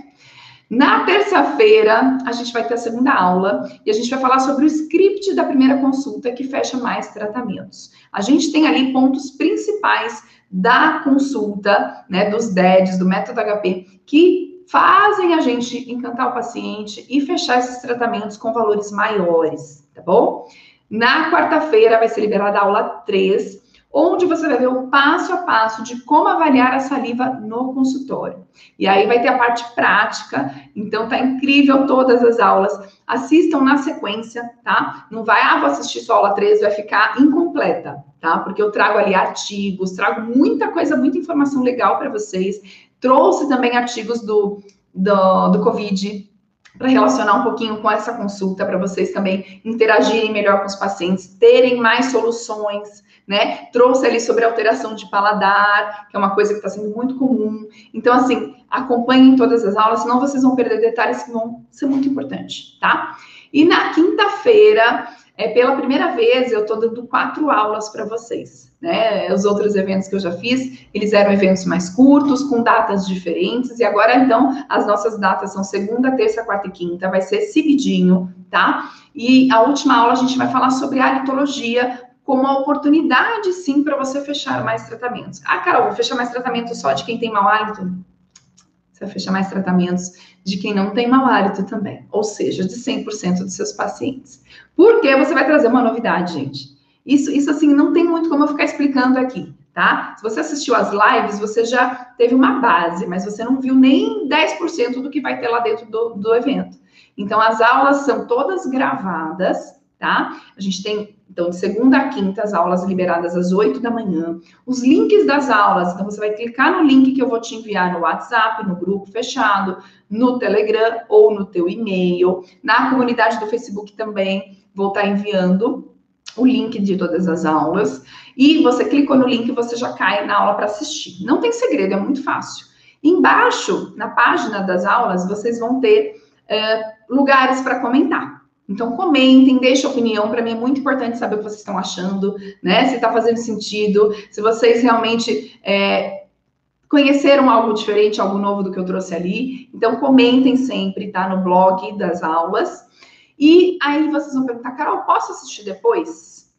Na terça-feira, a gente vai ter a segunda aula e a gente vai falar sobre o script da primeira consulta que fecha mais tratamentos. A gente tem ali pontos principais da consulta, né, dos DEDs, do método HP, que fazem a gente encantar o paciente e fechar esses tratamentos com valores maiores, tá bom? Na quarta-feira vai ser liberada a aula 3, onde você vai ver o passo a passo de como avaliar a saliva no consultório. E aí vai ter a parte prática, então tá incrível todas as aulas. Assistam na sequência, tá? Não vai, ah, vou assistir só a aula 3, vai ficar incompleta, tá? Porque eu trago ali artigos, trago muita coisa, muita informação legal para vocês. Trouxe também artigos do, do, do Covid, para relacionar um pouquinho com essa consulta, para vocês também interagirem melhor com os pacientes, terem mais soluções, né? Trouxe ali sobre alteração de paladar, que é uma coisa que está sendo muito comum. Então, assim, acompanhem todas as aulas, senão vocês vão perder detalhes que vão ser muito importantes, tá? E na quinta-feira, é, pela primeira vez, eu estou dando quatro aulas para vocês. Né? Os outros eventos que eu já fiz, eles eram eventos mais curtos, com datas diferentes, e agora, então, as nossas datas são segunda, terça, quarta e quinta, vai ser seguidinho, tá? E a última aula a gente vai falar sobre a litologia, como uma oportunidade, sim, para você fechar mais tratamentos. Ah, Carol, vou fechar mais tratamentos só de quem tem mau hálito? Você vai fechar mais tratamentos de quem não tem mau hálito também, ou seja, de 100% dos seus pacientes. Porque você vai trazer uma novidade, gente. Isso, isso, assim, não tem muito como eu ficar explicando aqui, tá? Se você assistiu às lives, você já teve uma base, mas você não viu nem 10% do que vai ter lá dentro do, do evento. Então, as aulas são todas gravadas, tá? A gente tem, então, de segunda a quinta, as aulas liberadas às 8 da manhã. Os links das aulas, então, você vai clicar no link que eu vou te enviar no WhatsApp, no grupo fechado, no Telegram ou no teu e-mail. Na comunidade do Facebook também vou estar enviando o link de todas as aulas. E você clicou no link, você já cai na aula para assistir. Não tem segredo, é muito fácil. Embaixo, na página das aulas, vocês vão ter uh, lugares para comentar Então comentem, deixem opinião, para mim é muito importante saber o que vocês estão achando, né? Se está fazendo sentido, se vocês realmente é, conheceram algo diferente, algo novo do que eu trouxe ali. Então comentem sempre, tá? No blog das aulas. E aí vocês vão perguntar, Carol, posso assistir depois?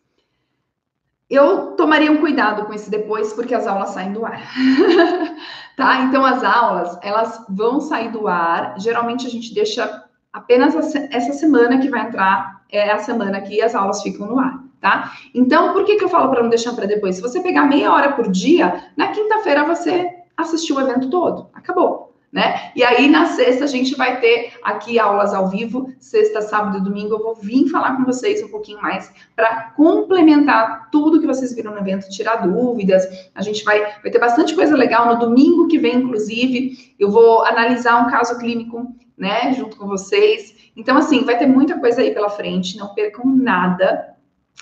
Eu tomaria um cuidado com esse depois, porque as aulas saem do ar. [laughs] tá? Então, as aulas, elas vão sair do ar. Geralmente, a gente deixa apenas essa semana que vai entrar, é a semana que as aulas ficam no ar, tá? Então, por que, que eu falo para não deixar para depois? Se você pegar meia hora por dia, na quinta-feira você assistiu o evento todo. Acabou né? E aí na sexta a gente vai ter aqui aulas ao vivo, sexta, sábado e domingo eu vou vir falar com vocês um pouquinho mais para complementar tudo que vocês viram no evento, tirar dúvidas. A gente vai, vai ter bastante coisa legal no domingo que vem, inclusive, eu vou analisar um caso clínico, né, junto com vocês. Então assim, vai ter muita coisa aí pela frente, não percam nada.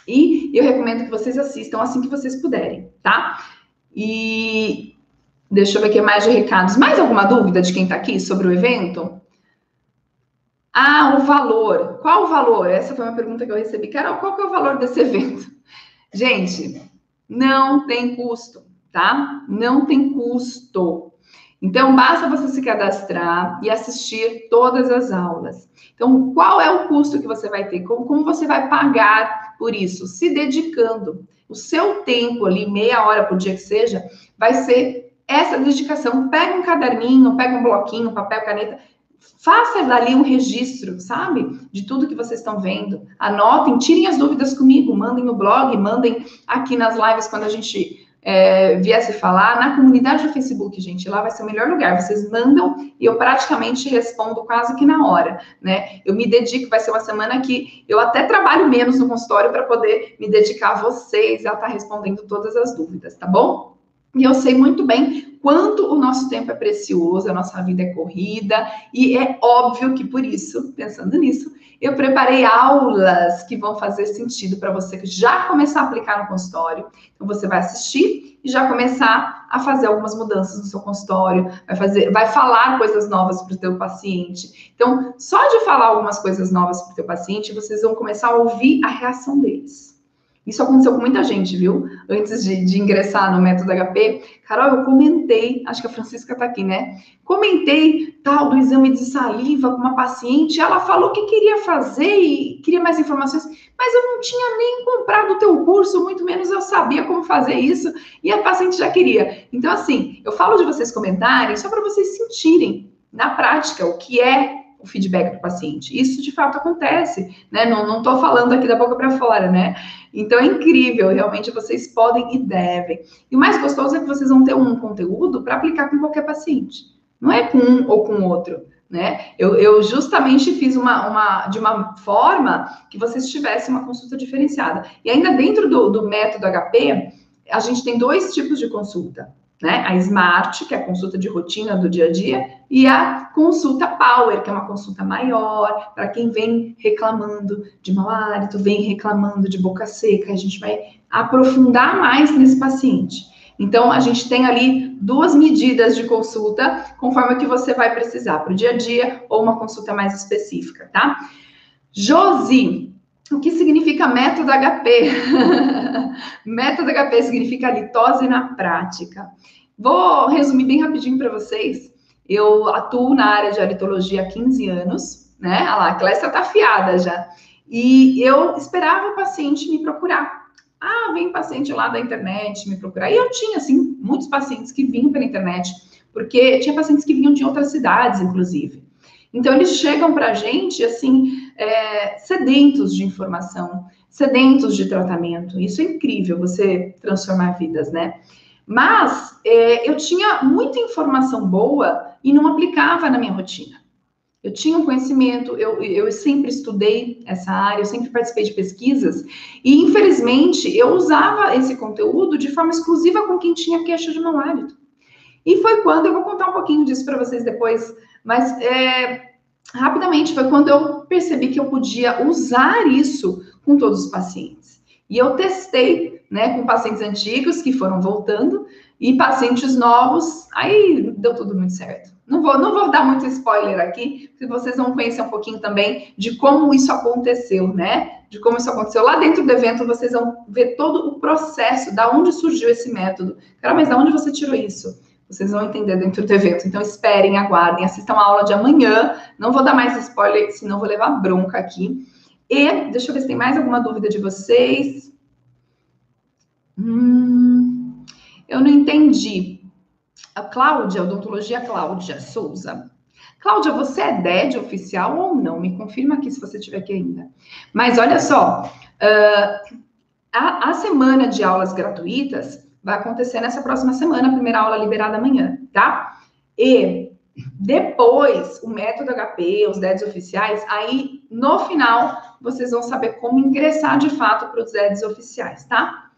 E eu recomendo que vocês assistam assim que vocês puderem, tá? E Deixa eu ver aqui mais de recados. Mais alguma dúvida de quem está aqui sobre o evento? Ah, o valor. Qual o valor? Essa foi uma pergunta que eu recebi. Carol, qual que é o valor desse [laughs] evento? Gente, não tem custo, tá? Não tem custo. Então, basta você se cadastrar e assistir todas as aulas. Então, qual é o custo que você vai ter? Como, como você vai pagar por isso? Se dedicando. O seu tempo ali, meia hora por dia que seja, vai ser essa dedicação. Pega um caderninho, pega um bloquinho, papel, caneta, faça dali um registro, sabe? De tudo que vocês estão vendo. Anotem, tirem as dúvidas comigo, mandem no blog, mandem aqui nas lives quando a gente é, viesse falar. Na comunidade do Facebook, gente, lá vai ser o melhor lugar. Vocês mandam e eu praticamente respondo quase que na hora, né? Eu me dedico, vai ser uma semana que eu até trabalho menos no consultório para poder me dedicar a vocês, a estar tá respondendo todas as dúvidas, tá bom? E eu sei muito bem quanto o nosso tempo é precioso, a nossa vida é corrida, e é óbvio que por isso, pensando nisso, eu preparei aulas que vão fazer sentido para você já começar a aplicar no consultório. Então você vai assistir e já começar a fazer algumas mudanças no seu consultório, vai fazer, vai falar coisas novas para o teu paciente. Então, só de falar algumas coisas novas para o teu paciente, vocês vão começar a ouvir a reação deles. Isso aconteceu com muita gente, viu? Antes de, de, ingressar no método HP. Carol, eu comentei, acho que a Francisca tá aqui, né? Comentei tal do exame de saliva com uma paciente, ela falou que queria fazer e queria mais informações, mas eu não tinha nem comprado o teu curso, muito menos eu sabia como fazer isso, e a paciente já queria. Então, assim, eu falo de vocês comentarem só para vocês sentirem na prática o que é o feedback do paciente. Isso de fato acontece, né? Não estou falando aqui da boca para fora, né? Então é incrível, realmente vocês podem e devem. E o mais gostoso é que vocês vão ter um conteúdo para aplicar com qualquer paciente. Não é com um ou com outro. Né? Eu, eu justamente fiz uma, uma, de uma forma que vocês tivessem uma consulta diferenciada. E ainda dentro do, do método HP, a gente tem dois tipos de consulta né? A Smart, que é a consulta de rotina do dia a dia, e a consulta Power, que é uma consulta maior, para quem vem reclamando de mau hálito, vem reclamando de boca seca, a gente vai aprofundar mais nesse paciente. Então, a gente tem ali duas medidas de consulta, conforme o que você vai precisar, para o dia a dia ou uma consulta mais específica, tá? Josi, o que significa método HP? [laughs] método HP significa litose na prática. Vou resumir bem rapidinho para vocês. Eu atuo na área de aritologia há 15 anos, né? Olha lá, a Clécia tá afiada já. E eu esperava o paciente me procurar. Ah, vem paciente lá da internet me procurar. E eu tinha, assim, muitos pacientes que vinham pela internet, porque tinha pacientes que vinham de outras cidades, inclusive. Então, eles chegam para a gente, assim, é, sedentos de informação, sedentos de tratamento. Isso é incrível, você transformar vidas, né? Mas é, eu tinha muita informação boa e não aplicava na minha rotina. Eu tinha um conhecimento, eu, eu sempre estudei essa área, eu sempre participei de pesquisas, e infelizmente eu usava esse conteúdo de forma exclusiva com quem tinha queixa de mau hálito. E foi quando, eu vou contar um pouquinho disso para vocês depois, mas é, rapidamente foi quando eu percebi que eu podia usar isso com todos os pacientes. E eu testei, né, com pacientes antigos que foram voltando, e pacientes novos, aí deu tudo muito certo. Não vou, não vou dar muito spoiler aqui, porque vocês vão conhecer um pouquinho também de como isso aconteceu, né? De como isso aconteceu. Lá dentro do evento, vocês vão ver todo o processo, da onde surgiu esse método. Cara, mas da onde você tirou isso? Vocês vão entender dentro do evento. Então, esperem, aguardem, assistam a aula de amanhã. Não vou dar mais spoiler, senão vou levar bronca aqui. E, deixa eu ver se tem mais alguma dúvida de vocês. Hum, eu não entendi. A Cláudia, Odontologia Cláudia Souza. Cláudia, você é DED oficial ou não? Me confirma aqui se você estiver aqui ainda. Mas olha só, uh, a, a, semana de aulas gratuitas vai acontecer nessa próxima semana, a primeira aula liberada amanhã, tá? E depois, o método HP, os DEDs oficiais, aí no final vocês vão saber como ingressar de fato para os DEDs oficiais, tá?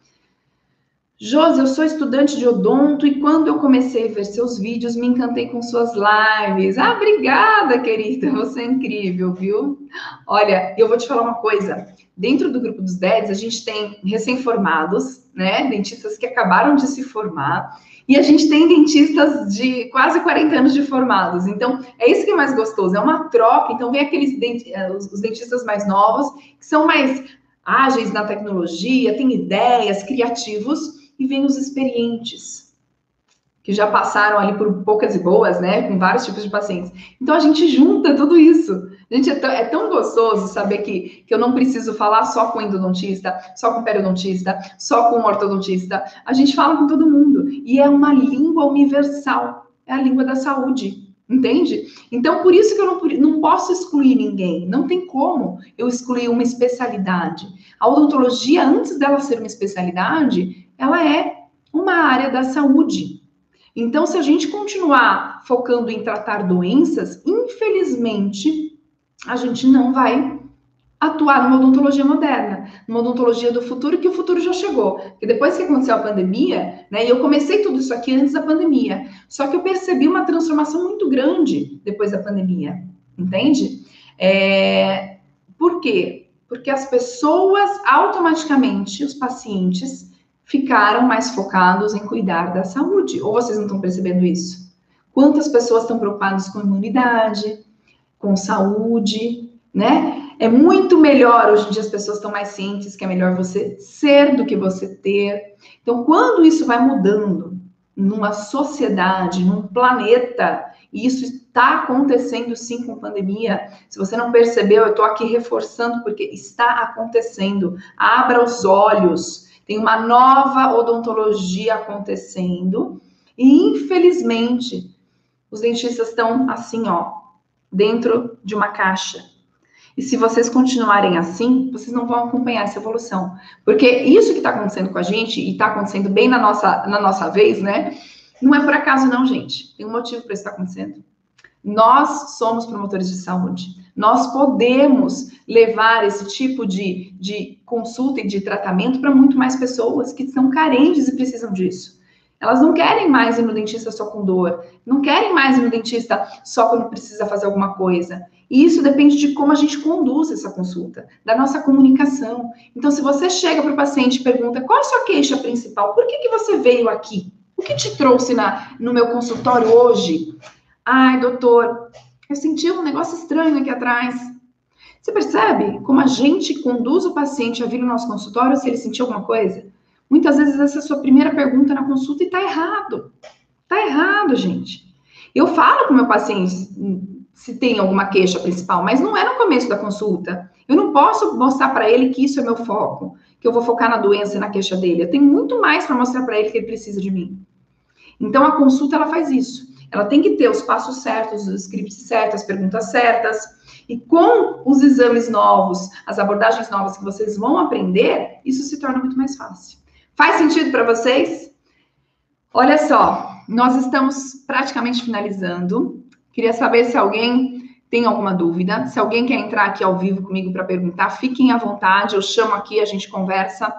Josi, eu sou estudante de odonto e quando eu comecei a ver seus vídeos, me encantei com suas lives. Ah, obrigada, querida, você é incrível, viu? Olha, eu vou te falar uma coisa. Dentro do grupo dos DEDs, a gente tem recém-formados, né? Dentistas que acabaram de se formar. E a gente tem dentistas de quase 40 anos de formados. Então, é isso que é mais gostoso, é uma troca. Então, vem aqueles. Eh, os dentistas mais novos, que são mais ágeis na tecnologia, têm ideias, criativos e vem os experientes, que já passaram ali por poucas e boas, né, com vários tipos de pacientes. Então a gente junta tudo isso. Gente, é tão, é tão gostoso saber que, que eu não preciso falar só com endodontista, só com periodontista, só com ortodontista. A gente fala com todo mundo. E é uma língua universal. É a língua da saúde. Entende? Então, por isso que eu não, não posso excluir ninguém. Não tem como eu excluir uma especialidade. A odontologia, antes dela ser uma especialidade, ela é uma área da saúde. Então, se a gente continuar focando em tratar doenças, infelizmente, a gente não vai atuar numa odontologia moderna, numa odontologia do futuro, que o futuro já chegou. Porque depois que aconteceu a pandemia, né, e eu comecei tudo isso aqui antes da pandemia, só que eu percebi uma transformação muito grande depois da pandemia, entende? É, por quê? Porque as pessoas automaticamente, os pacientes, ficaram mais focados em cuidar da saúde. Ou vocês não estão percebendo isso? Quantas pessoas estão preocupadas com imunidade, com saúde, né? É muito melhor, hoje em dia as pessoas estão mais cientes que é melhor você ser do que você ter. Então, quando isso vai mudando numa sociedade, num planeta, e isso está acontecendo sim com pandemia. Se você não percebeu, eu estou aqui reforçando porque está acontecendo. Abra os olhos tem uma nova odontologia acontecendo e, infelizmente, os dentistas estão assim, ó, dentro de uma caixa. E se vocês continuarem assim, vocês não vão acompanhar essa evolução. Porque isso que está acontecendo com a gente, e está acontecendo bem na nossa, na nossa vez, né? Não é por acaso, não, gente. Tem um motivo para isso estar tá acontecendo. Nós somos promotores de saúde. Nós podemos levar esse tipo de, de consulta e de tratamento para muito mais pessoas que são carentes e precisam disso. Elas não querem mais ir no dentista só com dor, não querem mais ir no dentista só quando precisa fazer alguma coisa. E isso depende de como a gente conduz essa consulta, da nossa comunicação. Então, se você chega para o paciente e pergunta qual é a sua queixa principal, por que, que você veio aqui? O que te trouxe na, no meu consultório hoje? Ai, doutor, eu senti um negócio estranho aqui atrás. Você percebe como a gente conduz o paciente a vir no nosso consultório se ele sentiu alguma coisa? Muitas vezes essa é a sua primeira pergunta na consulta e tá errado. Tá errado, gente. Eu falo com o meu paciente se tem alguma queixa principal, mas não é no começo da consulta. Eu não posso mostrar para ele que isso é meu foco, que eu vou focar na doença e na queixa dele. Eu tenho muito mais para mostrar para ele que ele precisa de mim. Então a consulta ela faz isso. Ela tem que ter os passos certos, os scripts certos, as perguntas certas. E com os exames novos, as abordagens novas que vocês vão aprender, isso se torna muito mais fácil. Faz sentido para vocês? Olha só, nós estamos praticamente finalizando. Queria saber se alguém tem alguma dúvida. Se alguém quer entrar aqui ao vivo comigo para perguntar, fiquem à vontade. Eu chamo aqui, a gente conversa.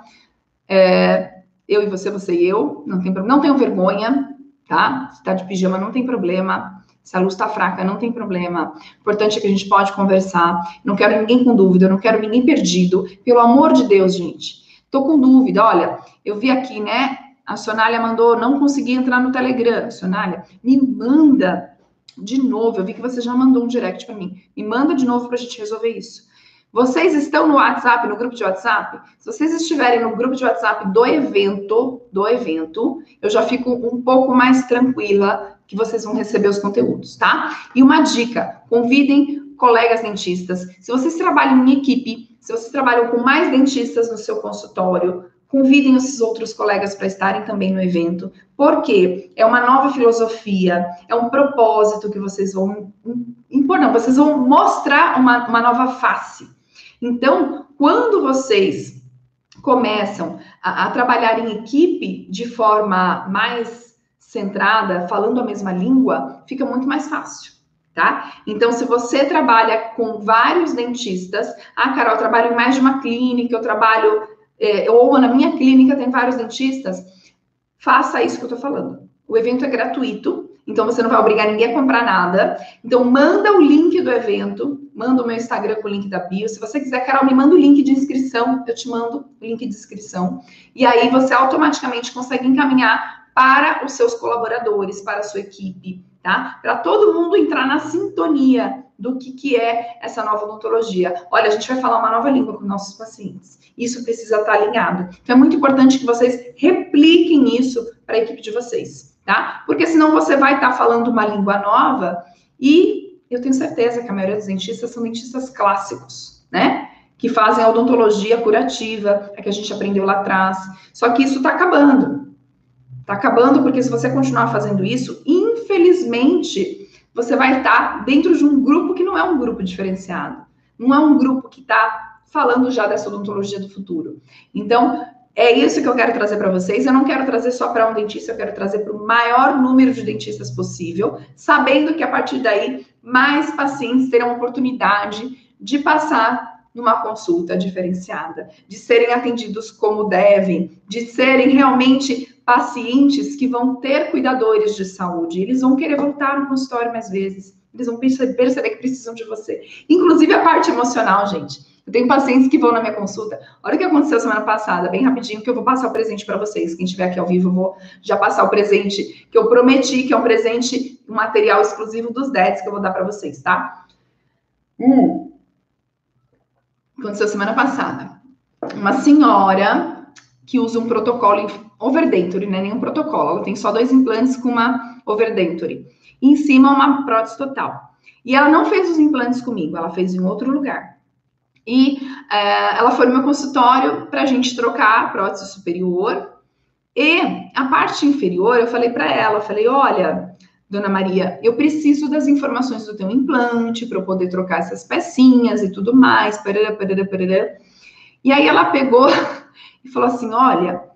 É, eu e você, você e eu. Não, tem, não tenham vergonha, tá? Se tá de pijama, não tem problema. Se a luz está fraca, não tem problema. O importante é que a gente pode conversar. Não quero ninguém com dúvida, não quero ninguém perdido. Pelo amor de Deus, gente. Tô com dúvida. Olha, eu vi aqui, né? A Sonália mandou, não consegui entrar no Telegram. Sonália, me manda de novo. Eu vi que você já mandou um direct para mim. Me manda de novo para a gente resolver isso. Vocês estão no WhatsApp, no grupo de WhatsApp? Se vocês estiverem no grupo de WhatsApp do evento, do evento, eu já fico um pouco mais tranquila que vocês vão receber os conteúdos, tá? E uma dica: convidem colegas dentistas. Se vocês trabalham em equipe, se vocês trabalham com mais dentistas no seu consultório, convidem esses outros colegas para estarem também no evento, porque é uma nova filosofia, é um propósito que vocês vão impor, não, vocês vão mostrar uma, uma nova face. Então, quando vocês começam a, a trabalhar em equipe de forma mais centrada, falando a mesma língua, fica muito mais fácil tá? Então, se você trabalha com vários dentistas, ah, Carol, eu trabalho em mais de uma clínica, eu trabalho, é, ou na minha clínica tem vários dentistas, faça isso que eu tô falando. O evento é gratuito, então você não vai obrigar ninguém a comprar nada. Então, manda o link do evento, manda o meu Instagram com o link da bio. Se você quiser, Carol, me manda o link de inscrição, eu te mando o link de inscrição. E aí você automaticamente consegue encaminhar para os seus colaboradores, para a sua equipe, tá? Para todo mundo entrar na sintonia do que, que é essa nova odontologia. Olha, a gente vai falar uma nova língua com nossos pacientes. Isso precisa estar alinhado. Então, é muito importante que vocês repliquem isso para a equipe de vocês tá? Porque senão você vai estar tá falando uma língua nova e eu tenho certeza que a maioria dos dentistas são dentistas clássicos, né? Que fazem a odontologia curativa, a que a gente aprendeu lá atrás. Só que isso está acabando. Está acabando porque se você continuar fazendo isso, infelizmente, você vai estar tá dentro de um grupo que não é um grupo diferenciado. Não é um grupo que está falando já dessa odontologia do futuro. Então, é isso que eu quero trazer para vocês. Eu não quero trazer só para um dentista, eu quero trazer para o maior número de dentistas possível, sabendo que a partir daí mais pacientes terão oportunidade de passar numa consulta diferenciada, de serem atendidos como devem, de serem realmente pacientes que vão ter cuidadores de saúde. Eles vão querer voltar no consultório mais vezes, eles vão perceber que precisam de você. Inclusive a parte emocional, gente. Eu tenho pacientes que vão na minha consulta. Olha o que aconteceu semana passada, bem rapidinho, que eu vou passar o presente para vocês. Quem estiver aqui ao vivo, eu vou já passar o presente que eu prometi, que é um presente, um material exclusivo dos DETs que eu vou dar para vocês, tá? Hum. Aconteceu semana passada. Uma senhora que usa um protocolo overdenture, não é nenhum protocolo, ela tem só dois implantes com uma overdenture. E em cima uma prótese total. E ela não fez os implantes comigo, ela fez em outro lugar. E é, ela foi no meu consultório para a gente trocar a prótese superior. E a parte inferior, eu falei para ela, eu falei, olha, dona Maria, eu preciso das informações do teu implante para eu poder trocar essas pecinhas e tudo mais, parará, parará, parará. E aí ela pegou [laughs] e falou assim, olha,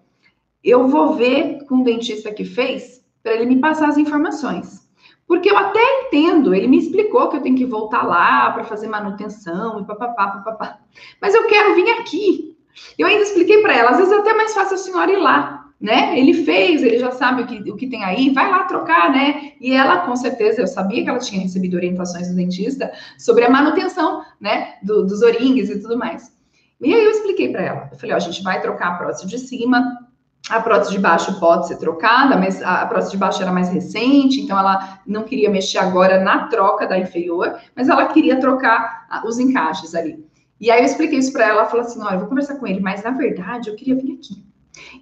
eu vou ver com o dentista que fez para ele me passar as informações. Porque eu até entendo, ele me explicou que eu tenho que voltar lá para fazer manutenção e papapá, papapá. Mas eu quero vir aqui. Eu ainda expliquei para ela, às vezes é até mais fácil a senhora ir lá, né? Ele fez, ele já sabe o que, o que tem aí, vai lá trocar, né? E ela, com certeza, eu sabia que ela tinha recebido orientações do dentista sobre a manutenção, né? Do, dos oringues e tudo mais. E aí eu expliquei para ela. Eu falei, ó, a gente vai trocar a prótese de cima, a prótese de baixo pode ser trocada, mas a prótese de baixo era mais recente, então ela não queria mexer agora na troca da inferior, mas ela queria trocar os encaixes ali. E aí eu expliquei isso para ela, ela falou assim: olha, eu vou conversar com ele, mas na verdade eu queria vir aqui.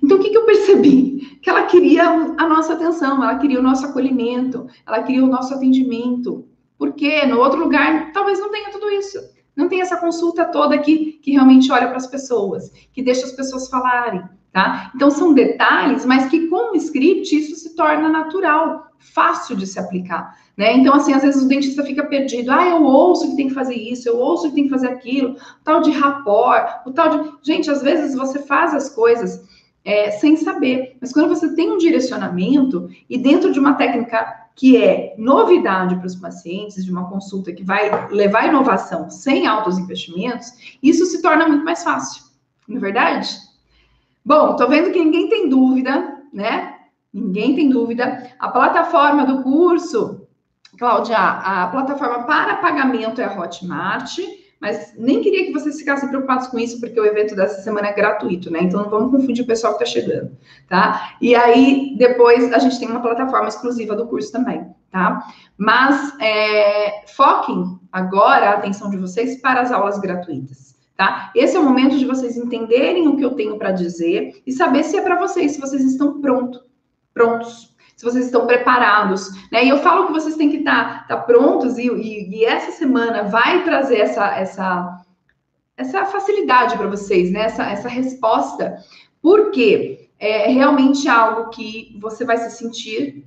Então, o que, que eu percebi? Que ela queria a nossa atenção, ela queria o nosso acolhimento, ela queria o nosso atendimento. Porque no outro lugar talvez não tenha tudo isso. Não tem essa consulta toda aqui que realmente olha para as pessoas, que deixa as pessoas falarem, Tá? Então, são detalhes, mas que com o script isso se torna natural, fácil de se aplicar. Né? Então, assim, às vezes o dentista fica perdido. Ah, eu ouço que tem que fazer isso, eu ouço que tem que fazer aquilo, o tal de rapport, o tal de. Gente, às vezes você faz as coisas é, sem saber, mas quando você tem um direcionamento e dentro de uma técnica que é novidade para os pacientes, de uma consulta que vai levar inovação sem altos investimentos, isso se torna muito mais fácil, não é verdade? Bom, tô vendo que ninguém tem dúvida, né? Ninguém tem dúvida. A plataforma do curso, Cláudia, a plataforma para pagamento é a Hotmart, mas nem queria que vocês ficassem preocupados com isso, porque o evento dessa semana é gratuito, né? Então não vamos confundir o pessoal que está chegando, tá? E aí, depois, a gente tem uma plataforma exclusiva do curso também, tá? Mas é, foquem agora a atenção de vocês para as aulas gratuitas. Tá? Esse é o momento de vocês entenderem o que eu tenho para dizer e saber se é para vocês, se vocês estão pronto, prontos, se vocês estão preparados. Né? E eu falo que vocês têm que estar tá, tá prontos e, e, e, essa semana vai trazer essa, essa, essa facilidade para vocês, né? essa, essa resposta, porque é realmente algo que você vai se sentir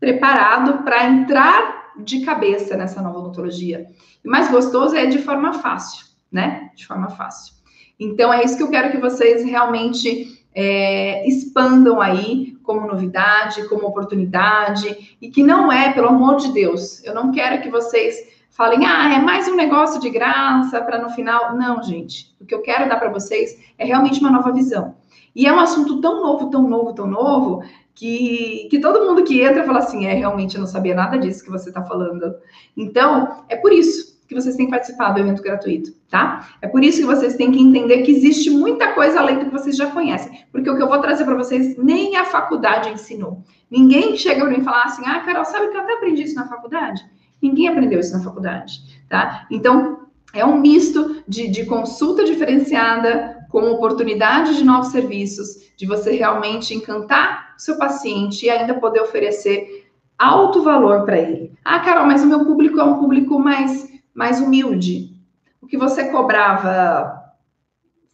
preparado para entrar de cabeça nessa nova odontologia. E mais gostoso é de forma fácil né? De forma fácil. Então, é isso que eu quero que vocês realmente é, expandam aí como novidade, como oportunidade, e que não é, pelo amor de Deus, eu não quero que vocês falem, ah, é mais um negócio de graça para no final. Não, gente. O que eu quero dar para vocês é realmente uma nova visão. E é um assunto tão novo, tão novo, tão novo, que, que todo mundo que entra fala assim: é, realmente eu não sabia nada disso que você está falando. Então, é por isso que vocês têm que participar do evento gratuito, tá? É por isso que vocês têm que entender que existe muita coisa além do que vocês já conhecem, porque o que eu vou trazer para vocês nem a faculdade ensinou. Ninguém chega para mim e fala assim: "Ah, Carol, sabe que eu até aprendi isso na faculdade?" Ninguém aprendeu isso na faculdade, tá? Então, é um misto de, de consulta diferenciada com oportunidade de novos serviços, de você realmente encantar o seu paciente e ainda poder oferecer alto valor para ele. Ah, Carol, mas o meu público é um público mais mais humilde. O que você cobrava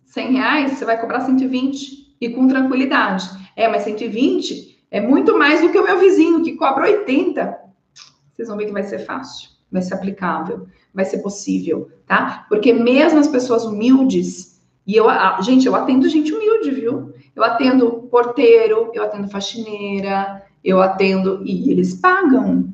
100 reais, você vai cobrar 120 e com tranquilidade. É, mas 120 é muito mais do que o meu vizinho que cobra 80. Vocês vão ver que vai ser fácil, vai ser aplicável, vai ser possível, tá? Porque mesmo as pessoas humildes, e eu, gente, eu atendo gente humilde, viu? Eu atendo porteiro, eu atendo faxineira, eu atendo e eles pagam.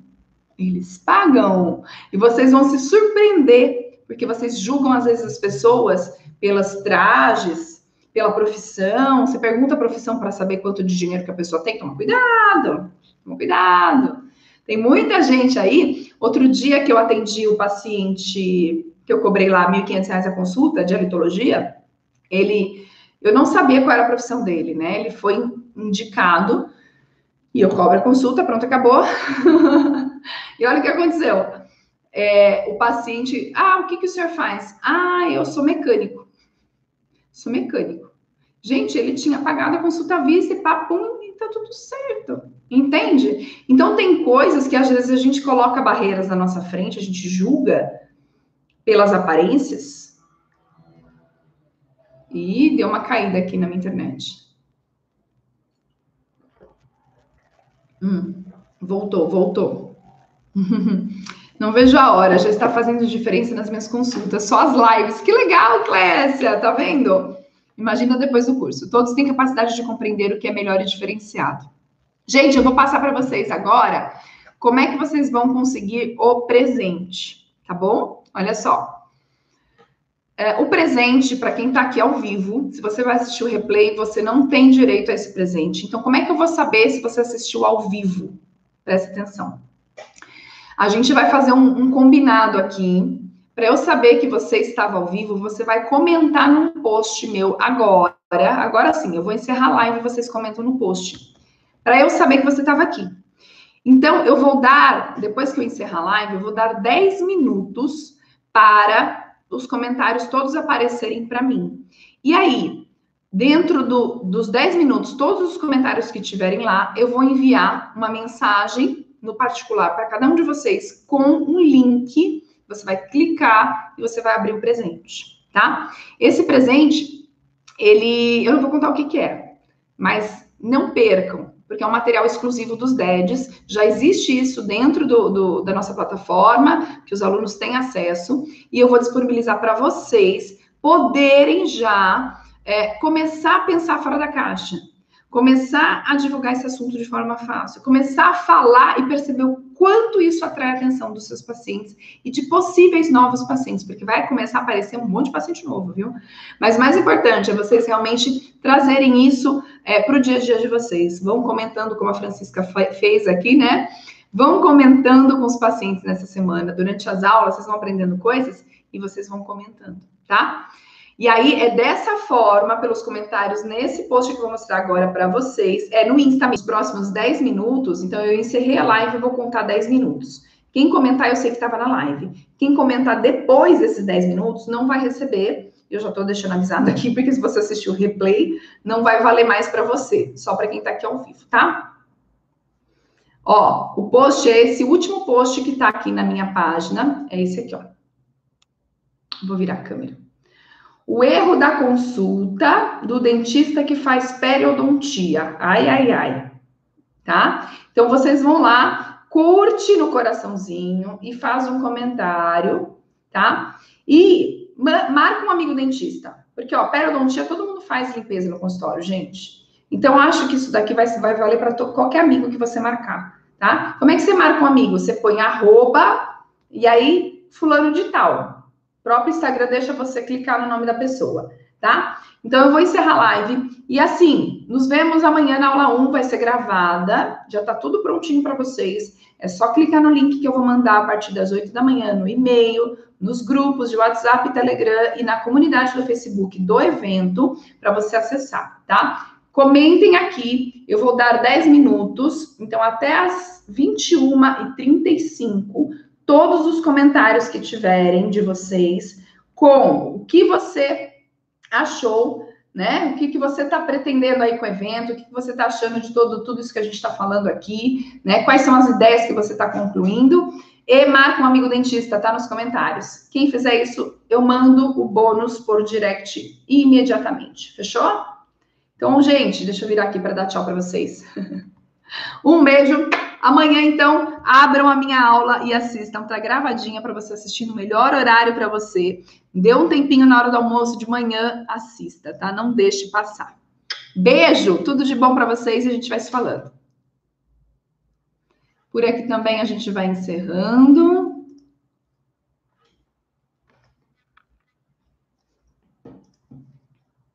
Eles pagam. E vocês vão se surpreender, porque vocês julgam às vezes as pessoas pelas trajes, pela profissão. Você pergunta a profissão para saber quanto de dinheiro que a pessoa tem. Toma cuidado, toma cuidado. Tem muita gente aí. Outro dia que eu atendi o paciente, que eu cobrei lá R$ 1.500 a consulta de alitologia, ele, eu não sabia qual era a profissão dele, né? Ele foi indicado e eu cobro a consulta, pronto, acabou. [laughs] e olha o que aconteceu. É, o paciente, ah, o que, que o senhor faz? Ah, eu sou mecânico. Sou mecânico. Gente, ele tinha pagado a consulta vista e papum, e tá tudo certo. Entende? Então, tem coisas que às vezes a gente coloca barreiras na nossa frente, a gente julga pelas aparências. E deu uma caída aqui na minha internet. Hum, voltou, voltou. [laughs] Não vejo a hora, já está fazendo diferença nas minhas consultas, só as lives. Que legal, Clécia, tá vendo? Imagina depois do curso. Todos têm capacidade de compreender o que é melhor e diferenciado. Gente, eu vou passar para vocês agora como é que vocês vão conseguir o presente, tá bom? Olha só. É, o presente, para quem está aqui ao vivo, se você vai assistir o replay, você não tem direito a esse presente. Então, como é que eu vou saber se você assistiu ao vivo? Preste atenção. A gente vai fazer um, um combinado aqui. Para eu saber que você estava ao vivo, você vai comentar num post meu agora. Agora sim, eu vou encerrar a live e vocês comentam no post. Para eu saber que você estava aqui. Então, eu vou dar, depois que eu encerrar a live, eu vou dar 10 minutos para os comentários todos aparecerem para mim. E aí, dentro do, dos 10 minutos, todos os comentários que tiverem lá, eu vou enviar uma mensagem no particular para cada um de vocês com um link. Você vai clicar e você vai abrir o presente, tá? Esse presente, ele. Eu não vou contar o que, que é, mas não percam porque é um material exclusivo dos DEDs. Já existe isso dentro do, do, da nossa plataforma, que os alunos têm acesso, e eu vou disponibilizar para vocês poderem já é, começar a pensar fora da caixa começar a divulgar esse assunto de forma fácil, começar a falar e perceber o quanto isso atrai a atenção dos seus pacientes e de possíveis novos pacientes, porque vai começar a aparecer um monte de paciente novo, viu? Mas mais importante é vocês realmente trazerem isso é, para o dia a dia de vocês. Vão comentando, como a Francisca fez aqui, né? Vão comentando com os pacientes nessa semana. Durante as aulas, vocês vão aprendendo coisas e vocês vão comentando, tá? E aí é dessa forma, pelos comentários nesse post que eu vou mostrar agora para vocês, é no Insta, nos próximos 10 minutos, então eu encerrei a live e vou contar 10 minutos. Quem comentar, eu sei que estava na live. Quem comentar depois desses 10 minutos não vai receber. Eu já estou deixando avisado aqui, porque se você assistiu o replay, não vai valer mais para você, só para quem está aqui ao vivo, tá? Ó, o post é esse, último post que está aqui na minha página, é esse aqui, ó. Vou virar a câmera. O erro da consulta do dentista que faz periodontia. Ai, ai, ai. Tá? Então, vocês vão lá, curte no coraçãozinho e faz um comentário, tá? E marca um amigo dentista. Porque, ó, periodontia, todo mundo faz limpeza no consultório, gente. Então, acho que isso daqui vai, vai valer para qualquer amigo que você marcar, tá? Como é que você marca um amigo? Você põe arroba e aí fulano de tal próprio Instagram deixa você clicar no nome da pessoa, tá? Então eu vou encerrar a live e assim, nos vemos amanhã na aula 1, vai ser gravada, já tá tudo prontinho para vocês. É só clicar no link que eu vou mandar a partir das 8 da manhã no e-mail, nos grupos de WhatsApp Telegram e na comunidade do Facebook do evento para você acessar, tá? Comentem aqui, eu vou dar 10 minutos, então até as 21h35 todos os comentários que tiverem de vocês com o que você achou, né? O que, que você está pretendendo aí com o evento, o que, que você está achando de todo, tudo isso que a gente está falando aqui, né? Quais são as ideias que você está concluindo? E marca um amigo dentista, tá? Nos comentários. Quem fizer isso, eu mando o bônus por direct imediatamente. Fechou? Então, gente, deixa eu virar aqui para dar tchau para vocês. [laughs] um beijo. Amanhã, então, abram a minha aula e assistam. Tá gravadinha para você assistir no melhor horário para você. Dê um tempinho na hora do almoço de manhã, assista, tá? Não deixe passar. Beijo, tudo de bom para vocês e a gente vai se falando. Por aqui também a gente vai encerrando.